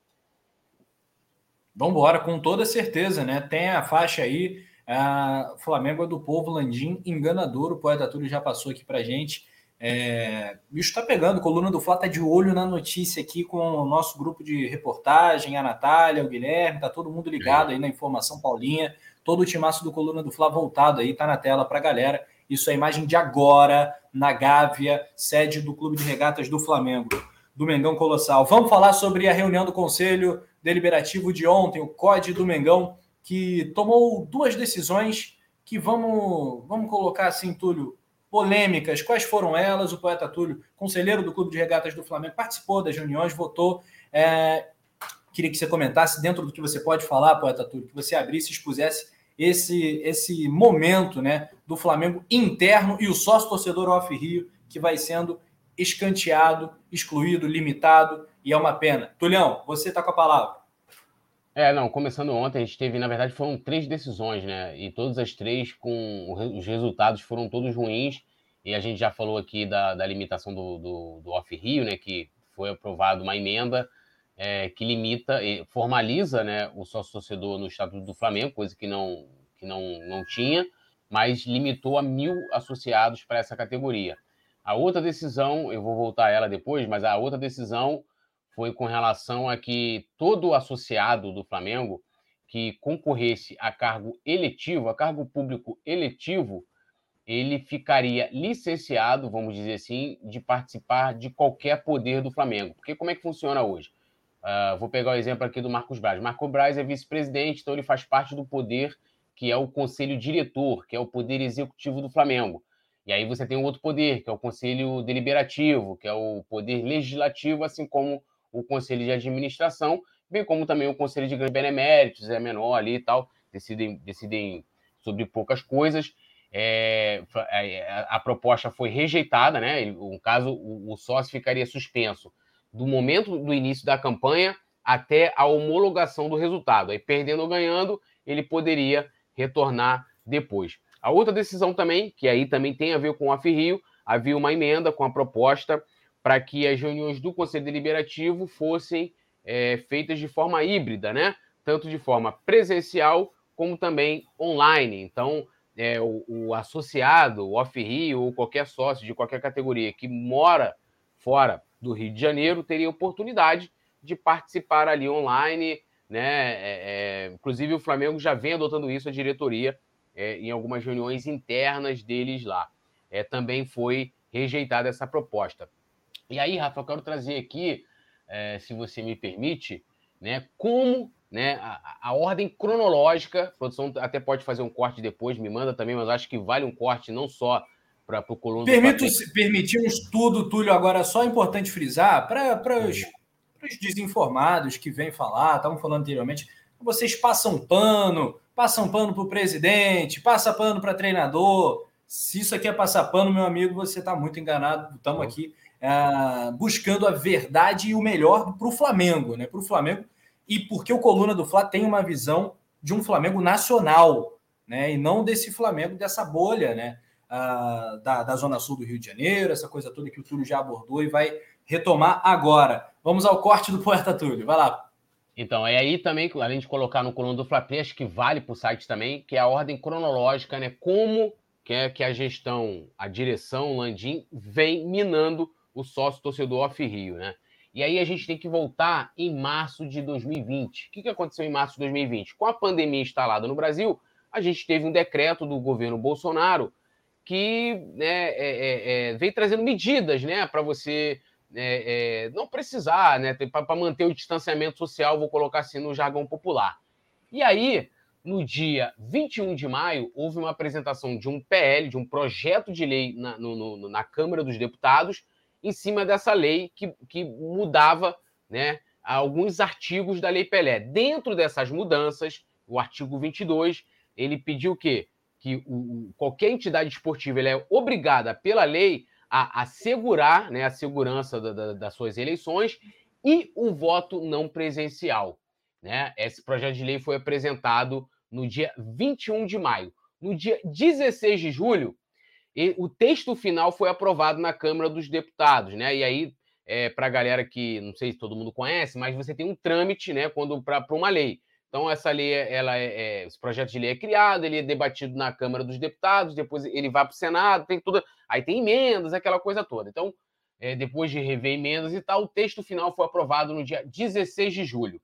Vamos embora, com toda certeza, né? Tem a faixa aí, a Flamengo é do povo, Landim, enganador, o poeta Túlio já passou aqui pra gente. É, bicho tá pegando, coluna do Flá tá de olho na notícia aqui com o nosso grupo de reportagem, a Natália, o Guilherme, tá todo mundo ligado aí na informação Paulinha, todo o timaço do Coluna do Flá voltado aí, tá na tela pra galera. Isso é imagem de agora, na Gávea, sede do Clube de Regatas do Flamengo, do Mengão Colossal. Vamos falar sobre a reunião do Conselho deliberativo de ontem, o COD do Mengão, que tomou duas decisões que vamos, vamos colocar assim, Túlio, polêmicas. Quais foram elas? O poeta Túlio, conselheiro do Clube de Regatas do Flamengo, participou das reuniões, votou. É... Queria que você comentasse, dentro do que você pode falar, poeta Túlio, que você abrisse e expusesse esse, esse momento né, do Flamengo interno e o sócio torcedor off-Rio, que vai sendo escanteado, excluído, limitado e é uma pena. Tulhão, você está com a palavra. É, não, começando ontem, a gente teve, na verdade, foram três decisões, né? E todas as três, com os resultados foram todos ruins. E a gente já falou aqui da, da limitação do, do, do Off-Rio, né? Que foi aprovada uma emenda é, que limita formaliza né, o sócio-torcedor no Estatuto do Flamengo, coisa que não, que não, não tinha, mas limitou a mil associados para essa categoria. A outra decisão, eu vou voltar a ela depois, mas a outra decisão foi com relação a que todo associado do Flamengo que concorresse a cargo eletivo, a cargo público eletivo, ele ficaria licenciado, vamos dizer assim, de participar de qualquer poder do Flamengo. Porque como é que funciona hoje? Uh, vou pegar o exemplo aqui do Marcos Braz. Marcos Braz é vice-presidente, então ele faz parte do poder que é o conselho diretor, que é o poder executivo do Flamengo. E aí você tem um outro poder, que é o conselho deliberativo, que é o poder legislativo, assim como o conselho de administração, bem como também o conselho de grandes beneméritos, é menor ali e tal, decidem, decidem sobre poucas coisas. É, é a, proposta foi rejeitada, né? No caso, o, o sócio ficaria suspenso do momento do início da campanha até a homologação do resultado. Aí, perdendo ou ganhando, ele poderia retornar depois. A outra decisão também, que aí também tem a ver com a Rio, havia uma emenda com a proposta para que as reuniões do Conselho Deliberativo fossem é, feitas de forma híbrida, né? Tanto de forma presencial como também online. Então, é, o, o, associado, o off-Rio ou qualquer sócio de qualquer categoria que mora fora do Rio de Janeiro teria oportunidade de participar ali online, né? É, é, inclusive o Flamengo já vem adotando isso, a diretoria, é, em algumas reuniões internas deles lá. É, também foi rejeitada essa proposta. E aí, Rafa, eu quero trazer aqui, é, se você me permite, né, como né, a, a, ordem cronológica, a produção até pode fazer um corte depois, me manda também, mas acho que vale um corte não só para o coluna. Permito, permitimos tudo, Túlio, agora só é importante frisar para os, os desinformados que vêm falar, estavam falando anteriormente, vocês passam pano, passam pano para o presidente, passa pano para treinador. Se isso aqui é passar pano, meu amigo, você está muito enganado. Estamos aqui é, buscando a verdade e o melhor para o Flamengo, né? Para o Flamengo e porque o Coluna do Fla tem uma visão de um Flamengo nacional, né? E não desse Flamengo dessa bolha, né? Ah, da, da Zona Sul do Rio de Janeiro, essa coisa toda que o Túlio já abordou e vai retomar agora. Vamos ao corte do Poeta Túlio. Vai lá. Então, é aí também, além de colocar no coluna do Flapé, acho que vale para o site também, que é a ordem cronológica, né? Como que, é que a gestão, a direção, o Landim, vem minando o sócio torcedor off-Rio, né? E aí a gente tem que voltar em março de 2020. O que, que aconteceu em março de 2020? Com a pandemia instalada no Brasil, a gente teve um decreto do governo Bolsonaro que né, é, é, é, veio trazendo medidas né, para você é, é, não precisar, né, para manter o distanciamento social, vou colocar assim no jargão popular. E aí, no dia 21 de maio, houve uma apresentação de um PL, de um projeto de lei na, no, no, na Câmara dos Deputados, em cima dessa lei que, que mudava né, alguns artigos da Lei Pelé. Dentro dessas mudanças, o artigo 22, ele pediu o quê? Que o, qualquer entidade esportiva é obrigada pela lei a assegurar né, a segurança da, da, das suas eleições e o voto não presencial. Né? Esse projeto de lei foi apresentado no dia 21 de maio. No dia 16 de julho, e o texto final foi aprovado na Câmara dos Deputados, né? E aí, é, para a galera que não sei se todo mundo conhece, mas você tem um trâmite, né? Quando para uma lei. Então essa lei, ela é, é, esse projeto de lei é criado, ele é debatido na Câmara dos Deputados, depois ele vai para o Senado, tem tudo, aí tem emendas, aquela coisa toda. Então, é, depois de rever emendas e tal, o texto final foi aprovado no dia 16 de julho.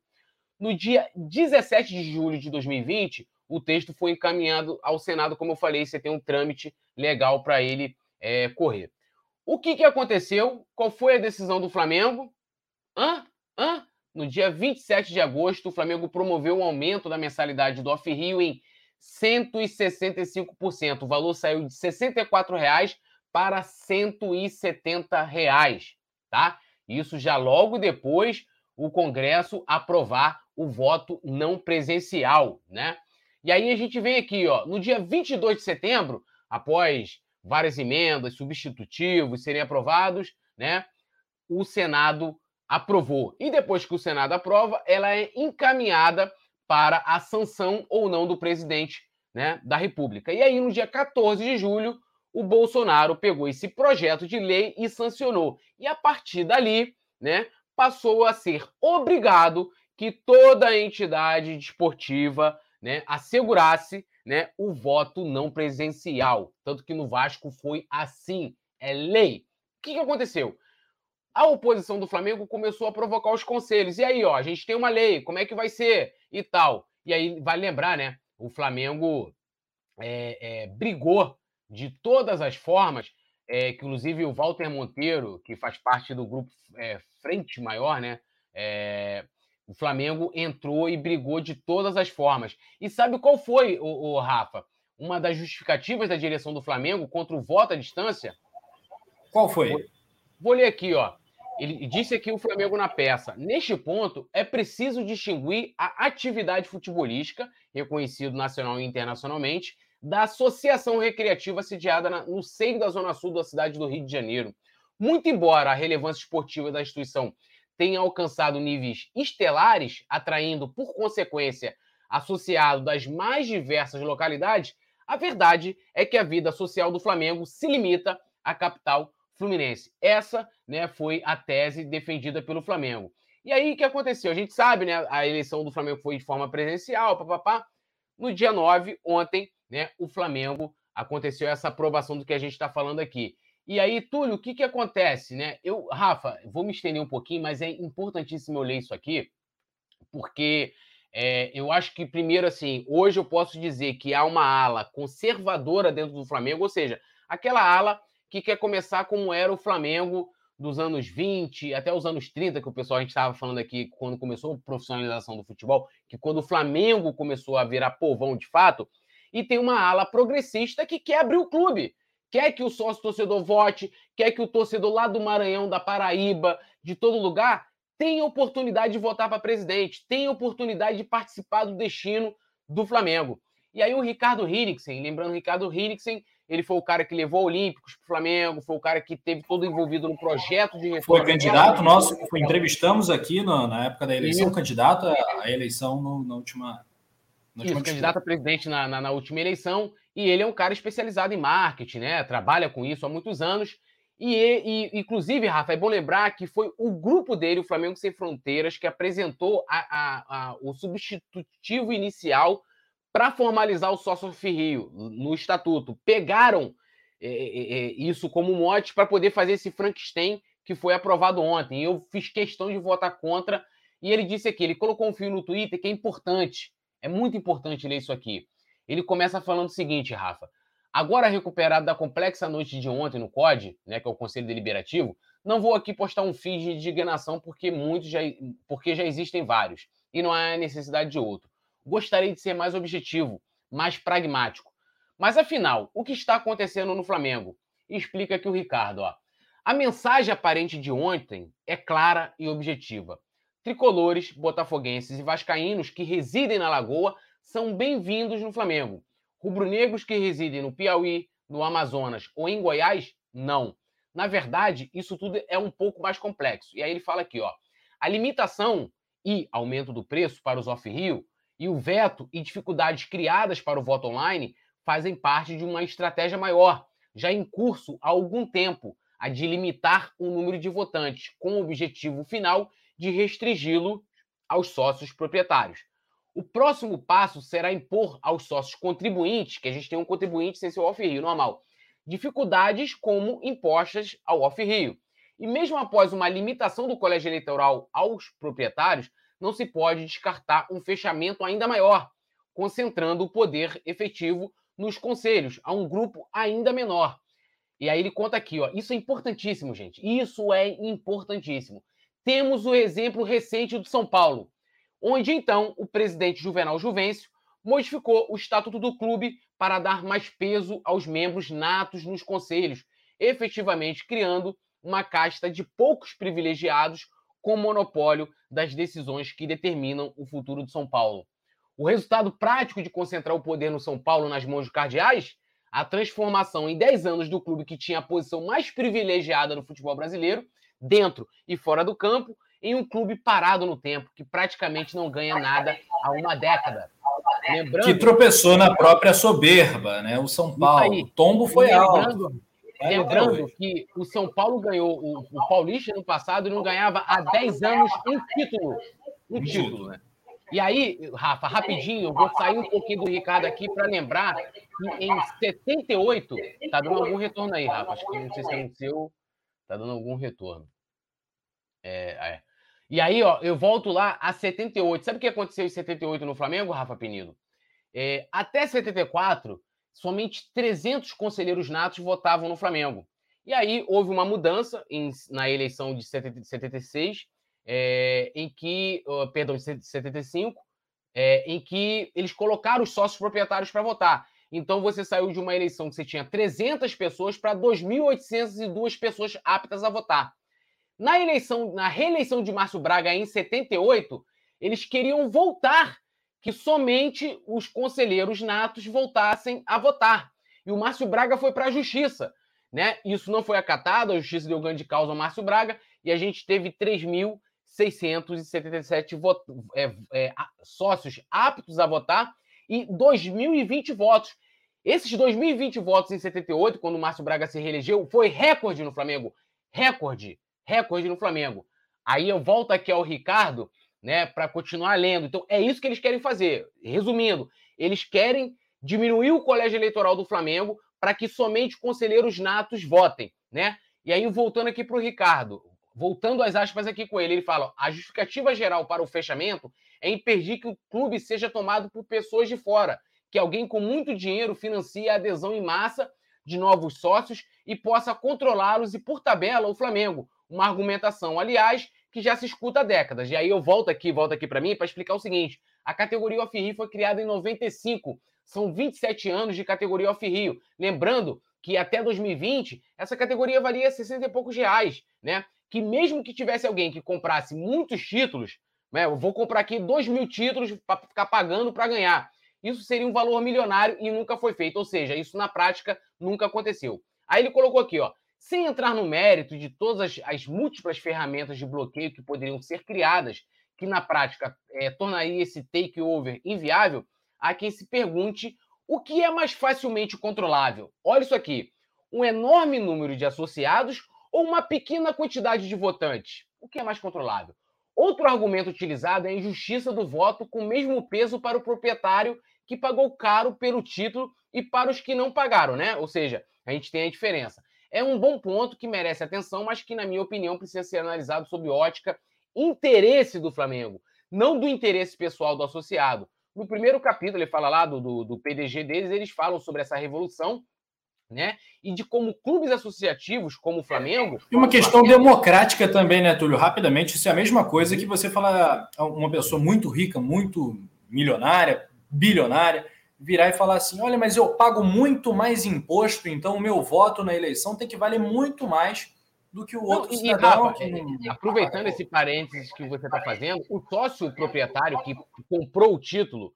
No dia 17 de julho de 2020, o texto foi encaminhado ao Senado, como eu falei, você tem um trâmite legal para ele é, correr. O que, que aconteceu? Qual foi a decisão do Flamengo? Hã? Hã? No dia 27 de agosto, o Flamengo promoveu um aumento da mensalidade do Off-Rio em 165%. O valor saiu de 64 reais para 170 reais, tá? Isso já logo depois o Congresso aprovar o voto não presencial, né? E aí a gente vem aqui, ó, no dia 22 de setembro, após várias emendas, substitutivos serem aprovados, né? O Senado aprovou. E depois que o Senado aprova, ela é encaminhada para a sanção ou não do presidente né, da República. E aí, no dia 14 de julho, o Bolsonaro pegou esse projeto de lei e sancionou. E a partir dali, né, passou a ser obrigado que toda entidade desportiva né, assegurasse né, o voto não presencial. Tanto que no Vasco foi assim, é lei. O que, que aconteceu? A oposição do Flamengo começou a provocar os conselhos. E aí, ó, a gente tem uma lei, como é que vai ser? E tal. E aí, vale lembrar, né? O Flamengo é, é, brigou de todas as formas, é, inclusive o Walter Monteiro, que faz parte do grupo é, Frente Maior, né? O Flamengo entrou e brigou de todas as formas. E sabe qual foi, o, o Rafa? Uma das justificativas da direção do Flamengo contra o voto à distância? Qual foi? Vou, vou ler aqui, ó. Ele disse aqui o Flamengo na peça. Neste ponto, é preciso distinguir a atividade futebolística, reconhecido nacional e internacionalmente, da associação recreativa sediada na, no seio da Zona Sul da cidade do Rio de Janeiro. Muito embora a relevância esportiva da instituição tem alcançado níveis estelares, atraindo, por consequência, associado das mais diversas localidades, a verdade é que a vida social do Flamengo se limita à capital fluminense. Essa né, foi a tese defendida pelo Flamengo. E aí, o que aconteceu? A gente sabe, né? A eleição do Flamengo foi de forma presencial, papapá. No dia 9, ontem, né, o Flamengo aconteceu essa aprovação do que a gente está falando aqui. E aí, Túlio, o que, que acontece, né? Eu, Rafa, vou me estender um pouquinho, mas é importantíssimo eu ler isso aqui, porque é, eu acho que, primeiro, assim, hoje eu posso dizer que há uma ala conservadora dentro do Flamengo, ou seja, aquela ala que quer começar como era o Flamengo dos anos 20 até os anos 30, que o pessoal a gente estava falando aqui quando começou a profissionalização do futebol, que quando o Flamengo começou a virar povão de fato, e tem uma ala progressista que quer abrir o clube, quer que o sócio torcedor vote, quer que o torcedor lá do Maranhão, da Paraíba, de todo lugar, tenha oportunidade de votar para presidente, tenha oportunidade de participar do destino do Flamengo. E aí o Ricardo Hiriksen, lembrando o Ricardo Hiriksen, ele foi o cara que levou Olímpicos para o Flamengo, foi o cara que teve todo envolvido no projeto de reforma. Foi candidato nosso, foi, entrevistamos aqui no, na época da eleição, Isso. candidato à eleição no, na última. Isso, candidato a presidente na, na, na última eleição, e ele é um cara especializado em marketing, né? Trabalha com isso há muitos anos. E, e, inclusive, Rafa, é bom lembrar que foi o grupo dele, o Flamengo Sem Fronteiras, que apresentou a, a, a, o substitutivo inicial para formalizar o sócio Rio no estatuto. Pegaram é, é, é isso como mote para poder fazer esse Frankenstein que foi aprovado ontem. Eu fiz questão de votar contra. E ele disse aqui: ele colocou um fio no Twitter que é importante, é muito importante ler isso aqui. Ele começa falando o seguinte, Rafa. Agora recuperado da complexa noite de ontem no COD, né, que é o Conselho Deliberativo, não vou aqui postar um feed de indignação porque muitos já, porque já existem vários e não há necessidade de outro. Gostaria de ser mais objetivo, mais pragmático. Mas afinal, o que está acontecendo no Flamengo? Explica aqui o Ricardo. Ó. A mensagem aparente de ontem é clara e objetiva. Tricolores, botafoguenses e vascaínos que residem na Lagoa são bem-vindos no Flamengo Rubro-negros que residem no Piauí, no Amazonas ou em Goiás, não. Na verdade, isso tudo é um pouco mais complexo. E aí ele fala aqui, ó, a limitação e aumento do preço para os off-rio e o veto e dificuldades criadas para o voto online fazem parte de uma estratégia maior, já em curso há algum tempo, a de limitar o número de votantes, com o objetivo final de restringi-lo aos sócios proprietários. O próximo passo será impor aos sócios contribuintes, que a gente tem um contribuinte sem seu off-rio normal, dificuldades como impostas ao off-rio. E mesmo após uma limitação do colégio eleitoral aos proprietários, não se pode descartar um fechamento ainda maior, concentrando o poder efetivo nos conselhos, a um grupo ainda menor. E aí ele conta aqui, ó, isso é importantíssimo, gente. Isso é importantíssimo. Temos o exemplo recente do São Paulo onde então o presidente Juvenal Juvencio modificou o estatuto do clube para dar mais peso aos membros natos nos conselhos, efetivamente criando uma casta de poucos privilegiados com monopólio das decisões que determinam o futuro de São Paulo. O resultado prático de concentrar o poder no São Paulo nas mãos dos cardeais? A transformação em 10 anos do clube que tinha a posição mais privilegiada no futebol brasileiro, dentro e fora do campo, em um clube parado no tempo, que praticamente não ganha nada há uma década. Lembrando, que tropeçou na própria soberba, né? O São Paulo. Aí, o tombo foi lembrando, alto. Lembrando que o São Paulo ganhou o, o Paulista no passado e não ganhava há 10 anos um título. Um título, né? E aí, Rafa, rapidinho, eu vou sair um pouquinho do Ricardo aqui para lembrar que em 78, tá dando algum retorno aí, Rafa. Acho que não sei se é no seu, tá dando algum retorno. É, é. E aí, ó, eu volto lá a 78. Sabe o que aconteceu em 78 no Flamengo, Rafa Penido? É, até 74, somente 300 conselheiros natos votavam no Flamengo. E aí houve uma mudança em, na eleição de 76, é, em que, perdão, de 75, é, em que eles colocaram os sócios proprietários para votar. Então você saiu de uma eleição que você tinha 300 pessoas para 2.802 pessoas aptas a votar. Na eleição, na reeleição de Márcio Braga em 78, eles queriam voltar que somente os conselheiros natos voltassem a votar. E o Márcio Braga foi para a justiça. Né? Isso não foi acatado, a justiça deu grande causa ao Márcio Braga e a gente teve 3.677 é, é, sócios aptos a votar e 2.020 votos. Esses 2.020 votos em 78, quando o Márcio Braga se reelegeu, foi recorde no Flamengo. Recorde recorde no Flamengo. Aí eu volto aqui ao Ricardo, né, para continuar lendo. Então é isso que eles querem fazer. Resumindo, eles querem diminuir o colégio eleitoral do Flamengo para que somente conselheiros natos votem, né? E aí, voltando aqui para o Ricardo, voltando às aspas aqui com ele, ele fala: a justificativa geral para o fechamento é impedir que o clube seja tomado por pessoas de fora, que alguém com muito dinheiro financie a adesão em massa de novos sócios e possa controlá-los e, por tabela, o Flamengo. Uma argumentação, aliás, que já se escuta há décadas. E aí eu volto aqui, volto aqui para mim para explicar o seguinte: a categoria Off-Rio foi criada em 95. São 27 anos de categoria Off-Rio. Lembrando que até 2020 essa categoria valia 60 e poucos reais, né? Que mesmo que tivesse alguém que comprasse muitos títulos, né? Eu vou comprar aqui 2 mil títulos para ficar pagando para ganhar. Isso seria um valor milionário e nunca foi feito. Ou seja, isso na prática nunca aconteceu. Aí ele colocou aqui, ó. Sem entrar no mérito de todas as, as múltiplas ferramentas de bloqueio que poderiam ser criadas, que na prática é, tornaria esse takeover inviável, há quem se pergunte o que é mais facilmente controlável. Olha isso aqui: um enorme número de associados ou uma pequena quantidade de votantes? O que é mais controlável? Outro argumento utilizado é a injustiça do voto com o mesmo peso para o proprietário que pagou caro pelo título e para os que não pagaram, né? Ou seja, a gente tem a diferença. É um bom ponto que merece atenção, mas que, na minha opinião, precisa ser analisado sob ótica interesse do Flamengo, não do interesse pessoal do associado. No primeiro capítulo, ele fala lá do, do, do PDG deles, eles falam sobre essa revolução né? E de como clubes associativos, como o Flamengo. E uma questão Flamengo... democrática também, né, Túlio? Rapidamente, isso é a mesma coisa que você falar uma pessoa muito rica, muito milionária, bilionária, virar e falar assim: olha, mas eu pago muito mais imposto, então o meu voto na eleição tem que valer muito mais do que o outro Não, cidadão. Rafa, que... Aproveitando esse parênteses que você está fazendo, o sócio proprietário que comprou o título,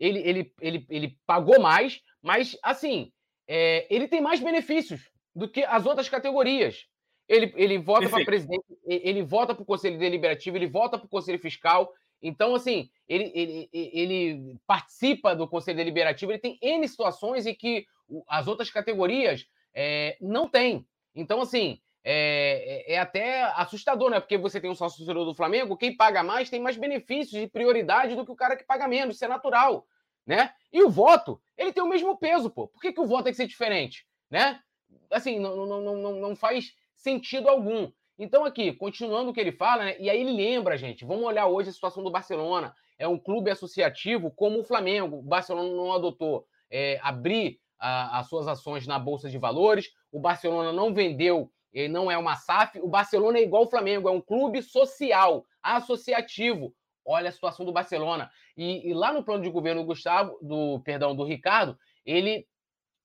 ele, ele, ele, ele pagou mais, mas assim, é, ele tem mais benefícios do que as outras categorias. Ele, ele vota para presidente, ele vota para o Conselho Deliberativo, ele vota para o Conselho Fiscal, então, assim, ele, ele, ele participa do Conselho Deliberativo, ele tem N situações em que as outras categorias é, não têm. Então, assim, é, é, é, até assustador, né? Porque você tem um sócio torcedor do Flamengo, quem paga mais tem mais benefícios e prioridade do que o cara que paga menos, isso é natural, né? E o voto, ele tem o mesmo peso, pô. Por que, que o voto tem que ser diferente, né? Assim, não, não, não, não faz sentido algum. Então, aqui, continuando o que ele fala, né? E aí ele lembra, gente, vamos olhar hoje a situação do Barcelona. É um clube associativo como o Flamengo. O Barcelona não adotou é, abrir a, as suas ações na Bolsa de Valores. O Barcelona não vendeu, ele não é uma SAF. O Barcelona é igual o Flamengo, é um clube social, associativo. Olha a situação do Barcelona. E, e lá no plano de governo do Gustavo, do perdão, do Ricardo, ele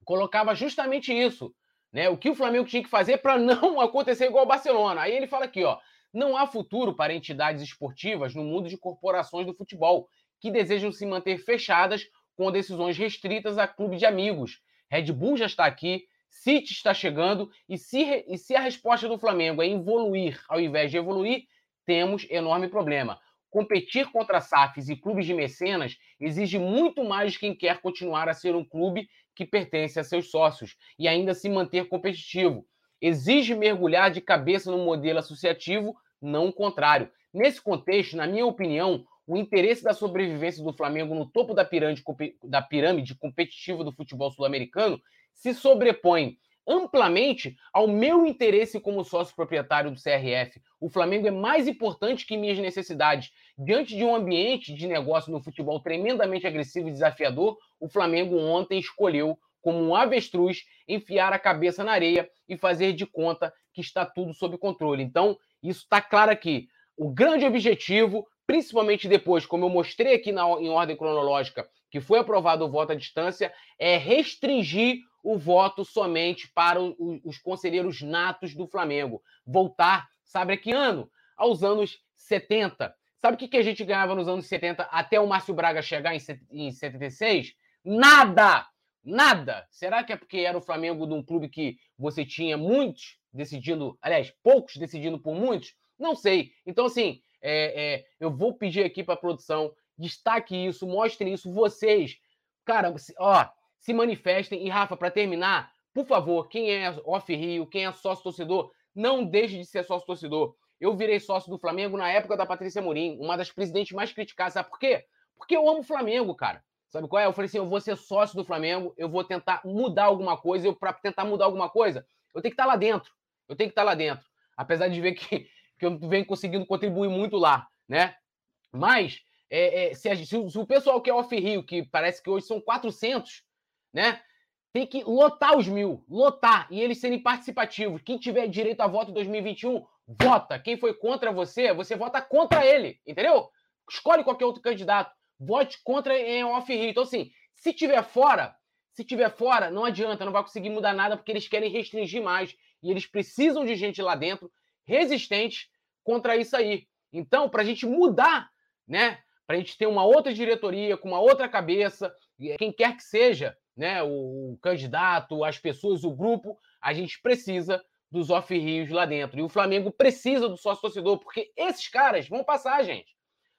colocava justamente isso né? O que o Flamengo tinha que fazer para não [laughs] acontecer igual o Barcelona. Aí ele fala aqui, ó, não há futuro para entidades esportivas no mundo de corporações do futebol que desejam se manter fechadas com decisões restritas a clube de amigos. Red Bull já está aqui, City está chegando e se, e se a resposta do Flamengo é evoluir ao invés de evoluir, temos enorme problema. Competir contra SAFs e clubes de mecenas exige muito mais de quem quer continuar a ser um clube que pertence a seus sócios e ainda se manter competitivo. Exige mergulhar de cabeça no modelo associativo, não o contrário. Nesse contexto, na minha opinião, o interesse da sobrevivência do Flamengo no topo da pirâmide, da pirâmide competitiva do futebol sul-americano se sobrepõe amplamente ao meu interesse como sócio proprietário do CRF. O Flamengo é mais importante que minhas necessidades. Diante de um ambiente de negócio no futebol tremendamente agressivo e desafiador, o Flamengo ontem escolheu, como um avestruz, enfiar a cabeça na areia e fazer de conta que está tudo sob controle. Então, isso está claro aqui. O grande objetivo, principalmente depois, como eu mostrei aqui na, em ordem cronológica, que foi aprovado o voto à distância, é restringir o voto somente para o, os conselheiros natos do Flamengo. Voltar, sabe a que ano? Aos anos 70. Sabe o que, que a gente ganhava nos anos 70 até o Márcio Braga chegar em, em 76? Nada! Nada! Será que é porque era o Flamengo de um clube que você tinha muitos decidindo, aliás, poucos decidindo por muitos? Não sei. Então, assim, é, é, eu vou pedir aqui para a produção, destaque isso, mostrem isso, vocês. Cara, ó, se manifestem. E, Rafa, para terminar, por favor, quem é off-Rio, quem é sócio-torcedor, não deixe de ser sócio-torcedor. Eu virei sócio do Flamengo na época da Patrícia Morim, uma das presidentes mais criticadas. Sabe por quê? Porque eu amo o Flamengo, cara. Sabe qual é? Eu falei assim: eu vou ser sócio do Flamengo, eu vou tentar mudar alguma coisa. Eu, para tentar mudar alguma coisa, eu tenho que estar tá lá dentro. Eu tenho que estar tá lá dentro. Apesar de ver que, [laughs] que eu venho conseguindo contribuir muito lá, né? Mas, é, é, se, a, se, o pessoal que é off-rio, que parece que hoje são 400, né? Tem que lotar os mil, lotar, e eles serem participativos. Quem tiver direito a voto em 2021, vota. Quem foi contra você, você vota contra ele, entendeu? Escolhe qualquer outro candidato. Vote contra em off-rio. Então, assim, se tiver fora, se tiver fora, não adianta, não vai conseguir mudar nada, porque eles querem restringir mais. E eles precisam de gente lá dentro resistente contra isso aí. Então, para a gente mudar, né? Para a gente ter uma outra diretoria, com uma outra cabeça, quem quer que seja, né? O, candidato, as pessoas, o grupo, a gente precisa dos off-rios lá dentro. E o Flamengo precisa do sócio-torcedor, porque esses caras vão passar, gente.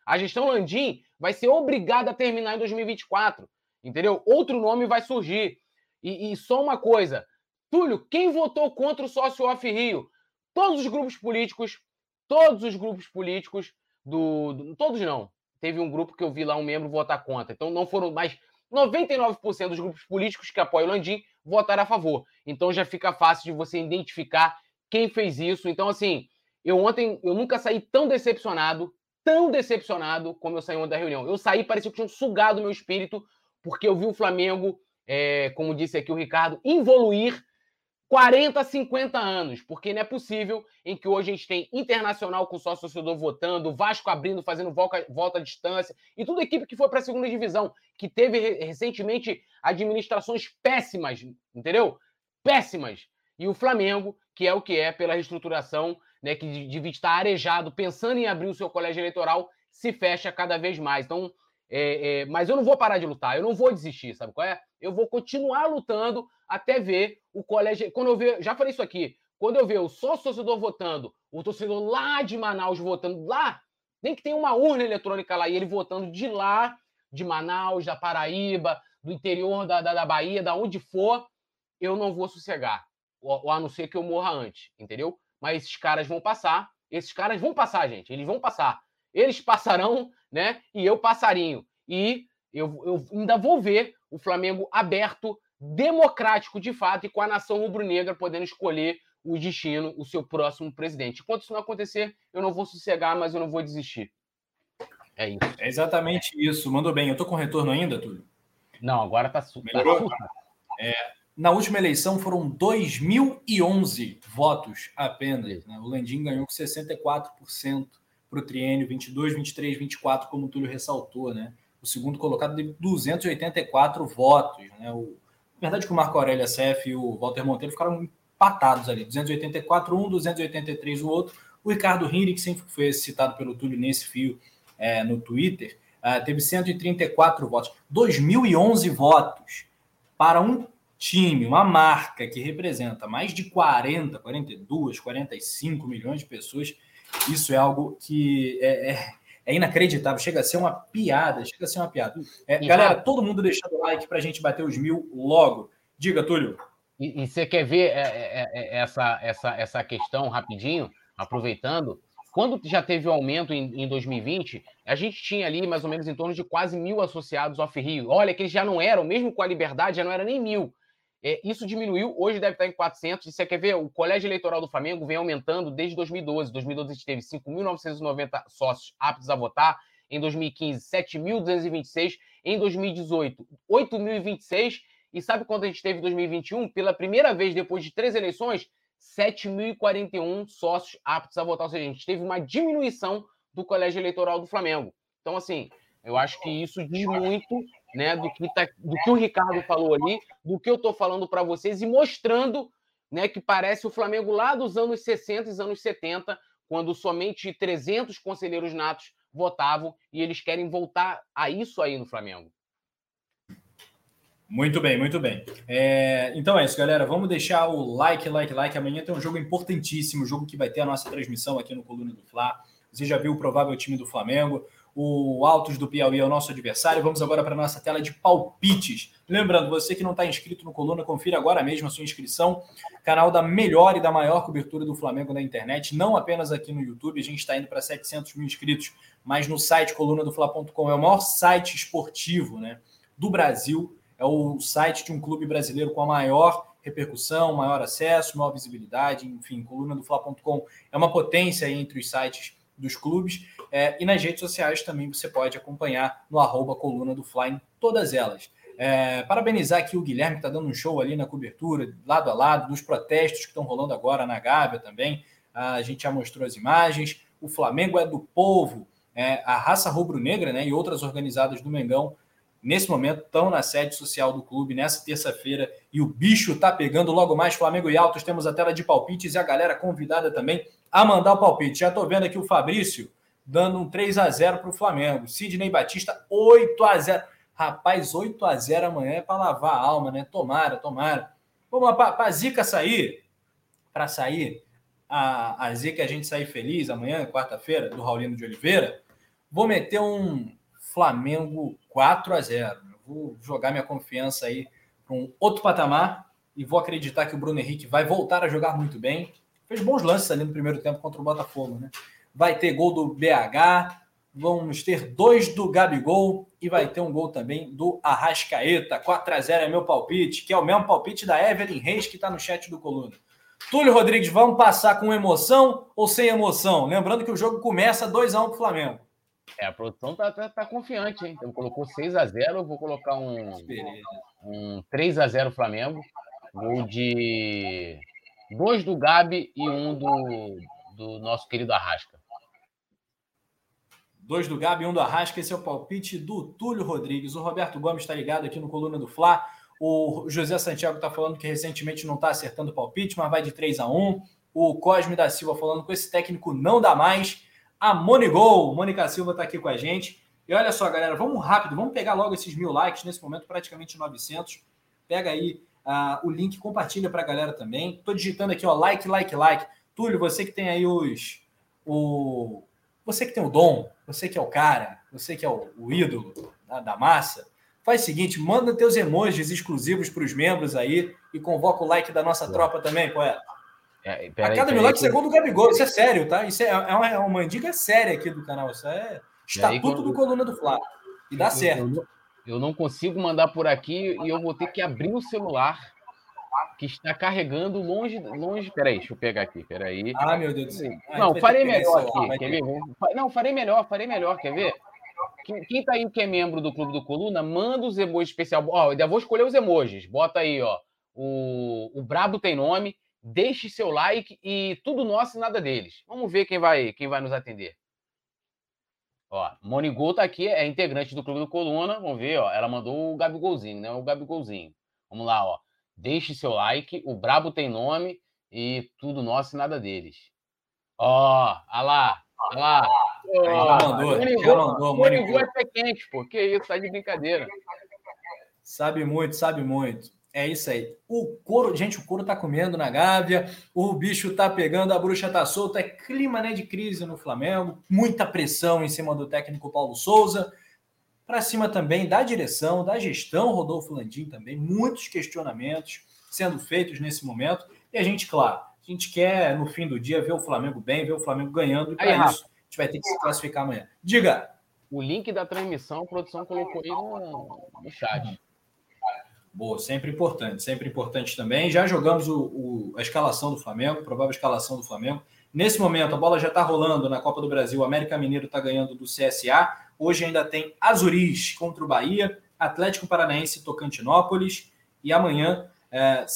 A gestão Landim vai ser obrigada a terminar em 2024, entendeu? Outro nome vai surgir. E, e só uma coisa, Túlio, quem votou contra o sócio off-rio? Todos os grupos políticos, todos os grupos políticos do, do, Todos não. Teve um grupo que eu vi lá um membro votar contra. Então não foram mais. 99% dos grupos políticos que apoiam o Landim votaram a favor. Então já fica fácil de você identificar quem fez isso. Então, assim, eu ontem eu nunca saí tão decepcionado, tão decepcionado como eu saí ontem da reunião. Eu saí, parecia que tinham sugado meu espírito, porque eu vi o Flamengo, é, como disse aqui o Ricardo, evoluir 40, 50 anos, porque não é possível em que hoje a gente tem Internacional com sócio torcedor votando, Vasco abrindo, fazendo volta, volta à distância, e a equipe que foi para a segunda divisão, que teve recentemente administrações péssimas, entendeu? Péssimas. E o Flamengo, que é o que é pela reestruturação, né, que devia estar arejado, pensando em abrir o seu colégio eleitoral, se fecha cada vez mais. Então, é, é, mas eu não vou parar de lutar, eu não vou desistir, sabe qual é? Eu vou continuar lutando até ver o colégio. Quando eu ver, já falei isso aqui, quando eu ver o sócio torcedor votando, o torcedor lá de Manaus votando lá, nem que tenha uma urna eletrônica lá e ele votando de lá, de Manaus, da Paraíba, do interior da, da, da Bahia, da onde for, eu não vou sossegar. Ou a não ser que eu morra antes, entendeu? Mas esses caras vão passar, esses caras vão passar, gente, eles vão passar. Eles passarão, né? E eu passarinho. E eu, eu ainda vou ver o Flamengo aberto, democrático de fato, e com a nação rubro-negra podendo escolher o destino, o seu próximo presidente. Enquanto isso não acontecer, eu não vou sossegar, mas eu não vou desistir. É isso. É exatamente isso. Mandou bem. Eu tô com retorno ainda, Túlio? Não, agora tá, Melhorou? Tá é, na última eleição foram 2.011 votos apenas. Né? O Landim ganhou com 64% para o triênio 22, 23, 24, como o Túlio ressaltou, né? O segundo colocado teve 284 votos, né? O, na verdade que o Marco Aurélio SF e o Walter Monteiro ficaram empatados ali, 284 um, 283 o outro. O Ricardo Hinrich, que sempre foi citado pelo Túlio nesse fio é, no Twitter, é, teve 134 votos. 2.011 votos para um time, uma marca que representa mais de 40, 42, 45 milhões de pessoas isso é algo que é, é, é, inacreditável, chega a ser uma piada, chega a ser uma piada. É, galera, todo mundo deixando o like para a gente bater os mil logo. Diga, Túlio. E, e você quer ver é, é, é, essa, essa, essa questão rapidinho, aproveitando? Quando já teve o aumento em, em 2020, a gente tinha ali mais ou menos em torno de quase mil associados off-Rio. Olha que eles já não eram, mesmo com a liberdade, já não era nem mil. É, isso diminuiu, hoje deve estar em 400. E você quer ver, o colégio eleitoral do Flamengo vem aumentando desde 2012. Em 2012 a gente teve 5.990 sócios aptos a votar. Em 2015, 7.226. Em 2018, 8.026. E sabe quanto a gente teve em 2021? Pela primeira vez depois de três eleições, 7.041 sócios aptos a votar. Ou seja, a gente teve uma diminuição do colégio eleitoral do Flamengo. Então, assim, eu acho que isso diz muito né, do, que tá, do que o Ricardo falou ali, do que eu estou falando para vocês e mostrando né, que parece o Flamengo lá dos anos 60 e anos 70, quando somente 300 conselheiros natos votavam e eles querem voltar a isso aí no Flamengo. Muito bem, muito bem. É, então é isso, galera. Vamos deixar o like, like, like. Amanhã tem um jogo importantíssimo, jogo que vai ter a nossa transmissão aqui no Coluna do Fla. Você já viu o provável time do Flamengo. O Altos do Piauí é o nosso adversário. Vamos agora para a nossa tela de palpites. Lembrando, você que não está inscrito no Coluna, confira agora mesmo a sua inscrição. Canal da melhor e da maior cobertura do Flamengo na internet, não apenas aqui no YouTube. A gente está indo para 700 mil inscritos, mas no site colunadofla.com é o maior site esportivo, né? do Brasil. É o site de um clube brasileiro com a maior repercussão, maior acesso, maior visibilidade, enfim, coluna do Fla.com é uma potência entre os sites dos clubes. É, e nas redes sociais também você pode acompanhar no arroba coluna do Fly em todas elas. É, parabenizar aqui o Guilherme, que está dando um show ali na cobertura, lado a lado, dos protestos que estão rolando agora na Gávea também. A gente já mostrou as imagens. O Flamengo é do povo. É, a raça rubro-negra né, e outras organizadas do Mengão, nesse momento, estão na sede social do clube nessa terça-feira. E o bicho tá pegando logo mais. Flamengo e Altos, temos a tela de palpites e a galera convidada também a mandar o palpite. Já estou vendo aqui o Fabrício dando um 3 a 0 para o Flamengo. Sidney Batista, 8 a 0 Rapaz, 8 a 0 amanhã é para lavar a alma, né? Tomara, tomara. Vamos lá, para a Zica sair, para sair, a, a Zica a gente sair feliz amanhã, quarta-feira, do Raulino de Oliveira, vou meter um Flamengo 4 a 0 Vou jogar minha confiança aí para um outro patamar e vou acreditar que o Bruno Henrique vai voltar a jogar muito bem. Fez bons lances ali no primeiro tempo contra o Botafogo, né? Vai ter gol do BH, vamos ter dois do Gabigol e vai ter um gol também do Arrascaeta. 4 a 0 é meu palpite, que é o mesmo palpite da Evelyn Reis, que está no chat do Coluna. Túlio Rodrigues, vamos passar com emoção ou sem emoção? Lembrando que o jogo começa 2 a 1 para o Flamengo. É, a produção tá, tá, tá, confiante, hein? Então colocou 6 a 0 vou colocar um, um 3 a 0 Flamengo. Gol de dois do Gabi e um do, do nosso querido Arrasca. Dois do Gabi, um do Arrasca. Esse é o palpite do Túlio Rodrigues. O Roberto Gomes está ligado aqui no Coluna do Fla. O José Santiago está falando que recentemente não está acertando o palpite, mas vai de 3 a 1 O Cosme da Silva falando que esse técnico não dá mais. A Monigol, Mônica Silva está aqui com a gente. E olha só, galera, vamos rápido, vamos pegar logo esses mil likes, nesse momento praticamente 900. Pega aí uh, o link, compartilha para a galera também. Estou digitando aqui, ó, like, like, like. Túlio, você que tem aí os... O, você que tem o dom, você que é o cara, você que é o, o ídolo da, da, massa, faz o seguinte: manda teus emojis exclusivos para os membros aí e convoca o like da nossa tropa também, poeta. É, a cada mil likes é gol do Gabigol. Isso é sério, tá? Isso é, é, uma, é uma dica séria aqui do canal. Isso é estatuto aí, do Coluna do Flávio. E dá certo. Eu, não consigo mandar por aqui e eu vou ter que abrir o celular que está carregando longe. longe peraí, deixa eu pegar aqui, peraí. Ah, meu Deus do céu. Ah, não, farei melhor aqui. Quer ver? Não, farei melhor, farei melhor, quer ver? Quem, está aí que é membro do Clube do Coluna, manda os emojis especial. Ó, ainda vou escolher os emojis. Bota aí, ó. O, o Brabo tem nome. Deixe seu like e tudo nosso e nada deles. Vamos ver quem vai, quem vai nos atender. Ó, Monigol tá aqui, é integrante do Clube do Coluna. Vamos ver, ó. Ela mandou o Gabigolzinho, né? O Gabigolzinho. Vamos lá, ó. Deixe seu like. O Brabo tem nome e tudo nosso e nada deles. Ó, oh, lá, olha lá. Oh, mandou, mandou. Monigol é pé quente, pô. Que isso, tá de brincadeira. Sabe muito, sabe muito. É isso aí. O couro, gente, o couro tá comendo na Gávea, o bicho tá pegando, a bruxa tá solta. É clima né, de crise no Flamengo, muita pressão em cima do técnico Paulo Souza para cima também da direção, da gestão Rodolfo Landim também, muitos questionamentos sendo feitos nesse momento. E a gente, claro, a gente quer no fim do dia ver o Flamengo bem, ver o Flamengo ganhando, e para isso a gente vai ter que se classificar amanhã. Diga! O link da transmissão, a produção colocou aí no, no chat. Boa, sempre importante, sempre importante também. Já jogamos o, o, a escalação do Flamengo, provável escalação do Flamengo. Nesse momento, a bola já está rolando na Copa do Brasil. O América Mineiro está ganhando do CSA. Hoje ainda tem Azuris contra o Bahia, Atlético Paranaense Tocantinópolis. E amanhã é,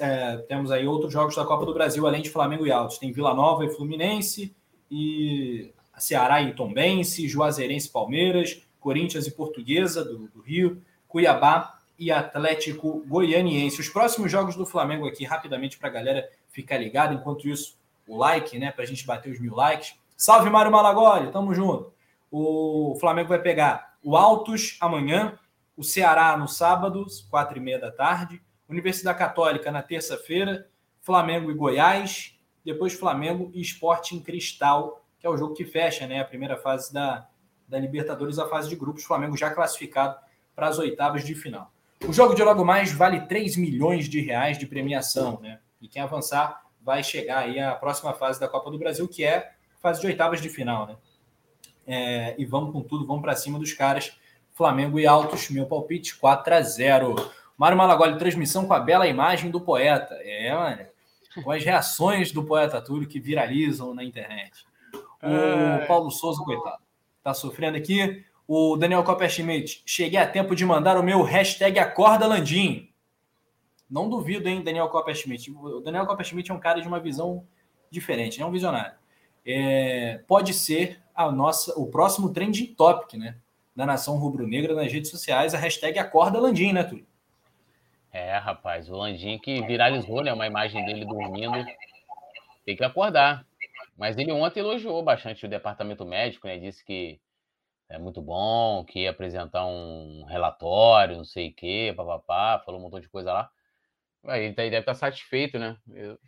é, temos aí outros jogos da Copa do Brasil, além de Flamengo e Altos. Tem Vila Nova e Fluminense, e Ceará e Tombense, Juazeirense e Palmeiras, Corinthians e Portuguesa do, do Rio, Cuiabá e Atlético Goianiense. Os próximos jogos do Flamengo aqui, rapidamente para a galera ficar ligada. Enquanto isso, o like, né, para a gente bater os mil likes. Salve, Mário Malagoli, tamo junto. O Flamengo vai pegar o Altos amanhã, o Ceará no sábado, quatro e meia da tarde, Universidade Católica na terça-feira, Flamengo e Goiás, depois Flamengo e Sporting Cristal, que é o jogo que fecha né, a primeira fase da, da Libertadores, a fase de grupos, Flamengo já classificado para as oitavas de final. O jogo de logo mais vale 3 milhões de reais de premiação, né? E quem avançar vai chegar aí à próxima fase da Copa do Brasil, que é fase de oitavas de final, né? é, e vamos com tudo, vamos para cima dos caras. Flamengo e Altos, meu palpite 4 a 0 Mário Malagoli, transmissão com a bela imagem do poeta. É, mano. Com as reações do poeta Túlio que viralizam na internet. O Paulo Souza, coitado, tá sofrendo aqui. O Daniel Copperschmidt, cheguei a tempo de mandar o meu hashtag Acorda Landim. Não duvido, hein, Daniel Copperschmidt. O Daniel Copperschmidt é um cara de uma visão diferente, é um visionário. É, pode ser a nossa, o próximo trending topic, né? Da nação rubro-negra nas redes sociais, a hashtag Acorda Landim, né, Túlio? É, rapaz, o Landim que viralizou, né? Uma imagem dele dormindo. Tem que acordar. Mas ele ontem elogiou bastante o departamento médico, né? Disse que é muito bom, que ia apresentar um relatório, não sei o quê, papapá, falou um montão de coisa lá. Ele tá, deve estar tá satisfeito, né? Eu...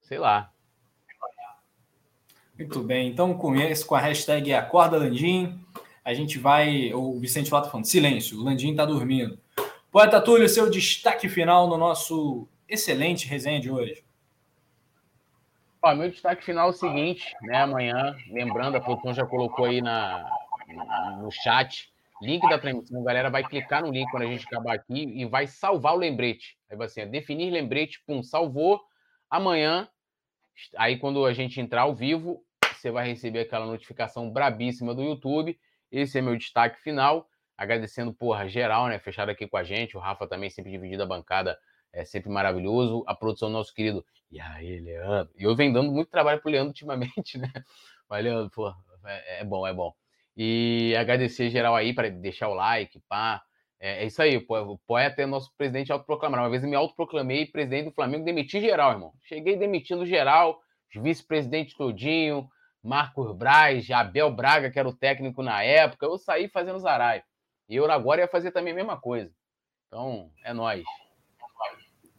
Sei lá. Muito bem, então com esse, com a hashtag Acorda Landim, a gente vai. O Vicente Lata falando, silêncio, o Landim tá dormindo. Poeta Túlio, seu destaque final no nosso excelente resenha de hoje. Ó, meu destaque final é o seguinte, né? Amanhã, lembrando, a produção já colocou aí na, no chat, link da transmissão, a galera vai clicar no link quando a gente acabar aqui e vai salvar o lembrete. Aí vai assim, definir lembrete, pum, salvou. Amanhã, aí quando a gente entrar ao vivo, você vai receber aquela notificação brabíssima do YouTube. Esse é meu destaque final. Agradecendo, porra, geral, né? Fechado aqui com a gente. O Rafa também sempre dividido a bancada, é sempre maravilhoso. A produção do nosso querido. E aí, Leandro? E eu venho dando muito trabalho pro Leandro ultimamente, [laughs] né? Mas, Leandro, porra, é, é bom, é bom. E agradecer geral aí para deixar o like, pá. É, é isso aí, o poeta é nosso presidente autoproclamado. Uma vez eu me autoproclamei presidente do Flamengo, demiti geral, irmão. Cheguei demitindo geral, os vice-presidentes todinho, Marcos Braz, Abel Braga, que era o técnico na época. Eu saí fazendo zarai. E eu agora ia fazer também a mesma coisa. Então, é nós.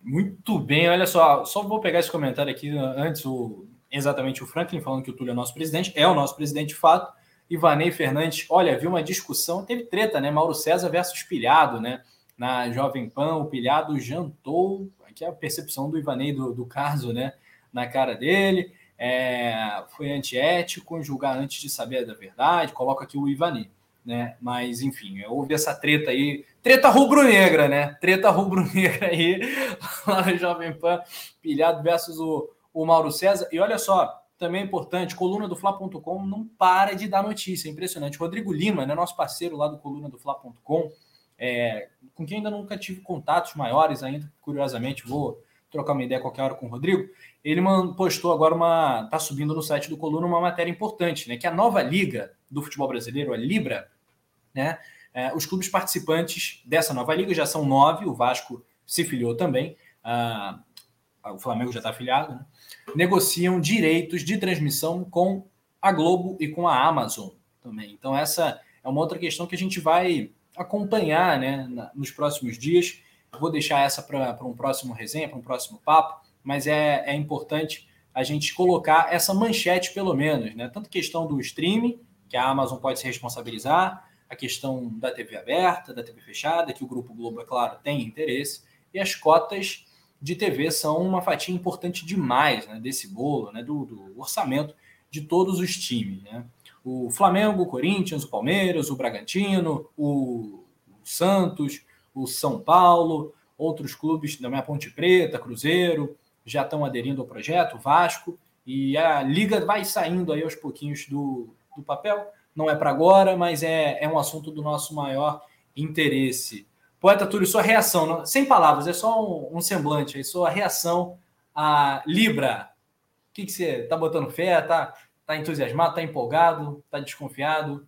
Muito bem, olha só, só vou pegar esse comentário aqui antes, o, exatamente o Franklin falando que o Túlio é nosso presidente, é o nosso presidente de fato. Ivanei Fernandes, olha, viu uma discussão, teve treta, né? Mauro César versus Pilhado, né? Na Jovem Pan, o Pilhado jantou, aqui é a percepção do Ivanei do, do caso, né? Na cara dele, é, foi antiético, julgar antes de saber da verdade, coloca aqui o Ivanei né? Mas, enfim, houve essa treta aí, treta rubro-negra, né? Treta rubro-negra aí, [laughs] lá no Jovem Pan, pilhado versus o, o Mauro César. E olha só, também é importante, coluna do Fla.com não para de dar notícia, é impressionante. Rodrigo Lima, né, nosso parceiro lá do coluna do Fla.com, é, com quem ainda nunca tive contatos maiores ainda, curiosamente, vou trocar uma ideia qualquer hora com o Rodrigo. Ele postou agora uma. tá subindo no site do Coluna uma matéria importante, né? Que a nova liga do futebol brasileiro, a Libra, né? É, os clubes participantes dessa nova liga já são nove, o Vasco se filiou também, ah, o Flamengo já está afiliado, né? negociam direitos de transmissão com a Globo e com a Amazon também. Então, essa é uma outra questão que a gente vai acompanhar né, nos próximos dias. Vou deixar essa para um próximo resenha, para um próximo papo, mas é, é importante a gente colocar essa manchete, pelo menos, né? Tanto questão do streaming, que a Amazon pode se responsabilizar, a questão da TV aberta, da TV fechada, que o Grupo Globo, é claro, tem interesse, e as cotas de TV são uma fatia importante demais né, desse bolo, né, do, do, orçamento de todos os times. Né? O Flamengo, o Corinthians, o Palmeiras, o Bragantino, o Santos, o São Paulo, outros clubes da minha Ponte Preta, Cruzeiro, já estão aderindo ao projeto, Vasco, e a liga vai saindo aí aos pouquinhos do, do papel não é para agora, mas é, é um assunto do nosso maior interesse. Poeta Túlio, sua reação, não, sem palavras, é só um, um semblante aí, sua reação a Libra. O que, que você está botando fé? Tá, tá entusiasmado? Tá empolgado? Tá desconfiado?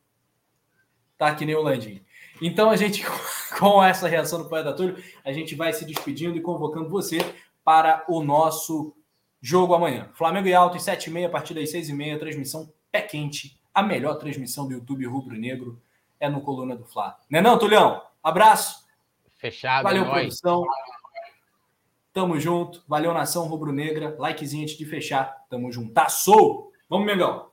Tá que nem o Landim. Então a gente, [laughs] com essa reação do Poeta Túlio, a gente vai se despedindo e convocando você para o nosso jogo amanhã. Flamengo e Alto, 7h30, a partir das 6h30, transmissão pé quente a melhor transmissão do YouTube rubro-negro é no Coluna do Fla. Né não, Tulhão? Abraço. Fechado, Valeu, é produção. Tamo junto. Valeu, nação rubro-negra. Likezinho antes de fechar. Tamo juntasso. Vamos, Mengão.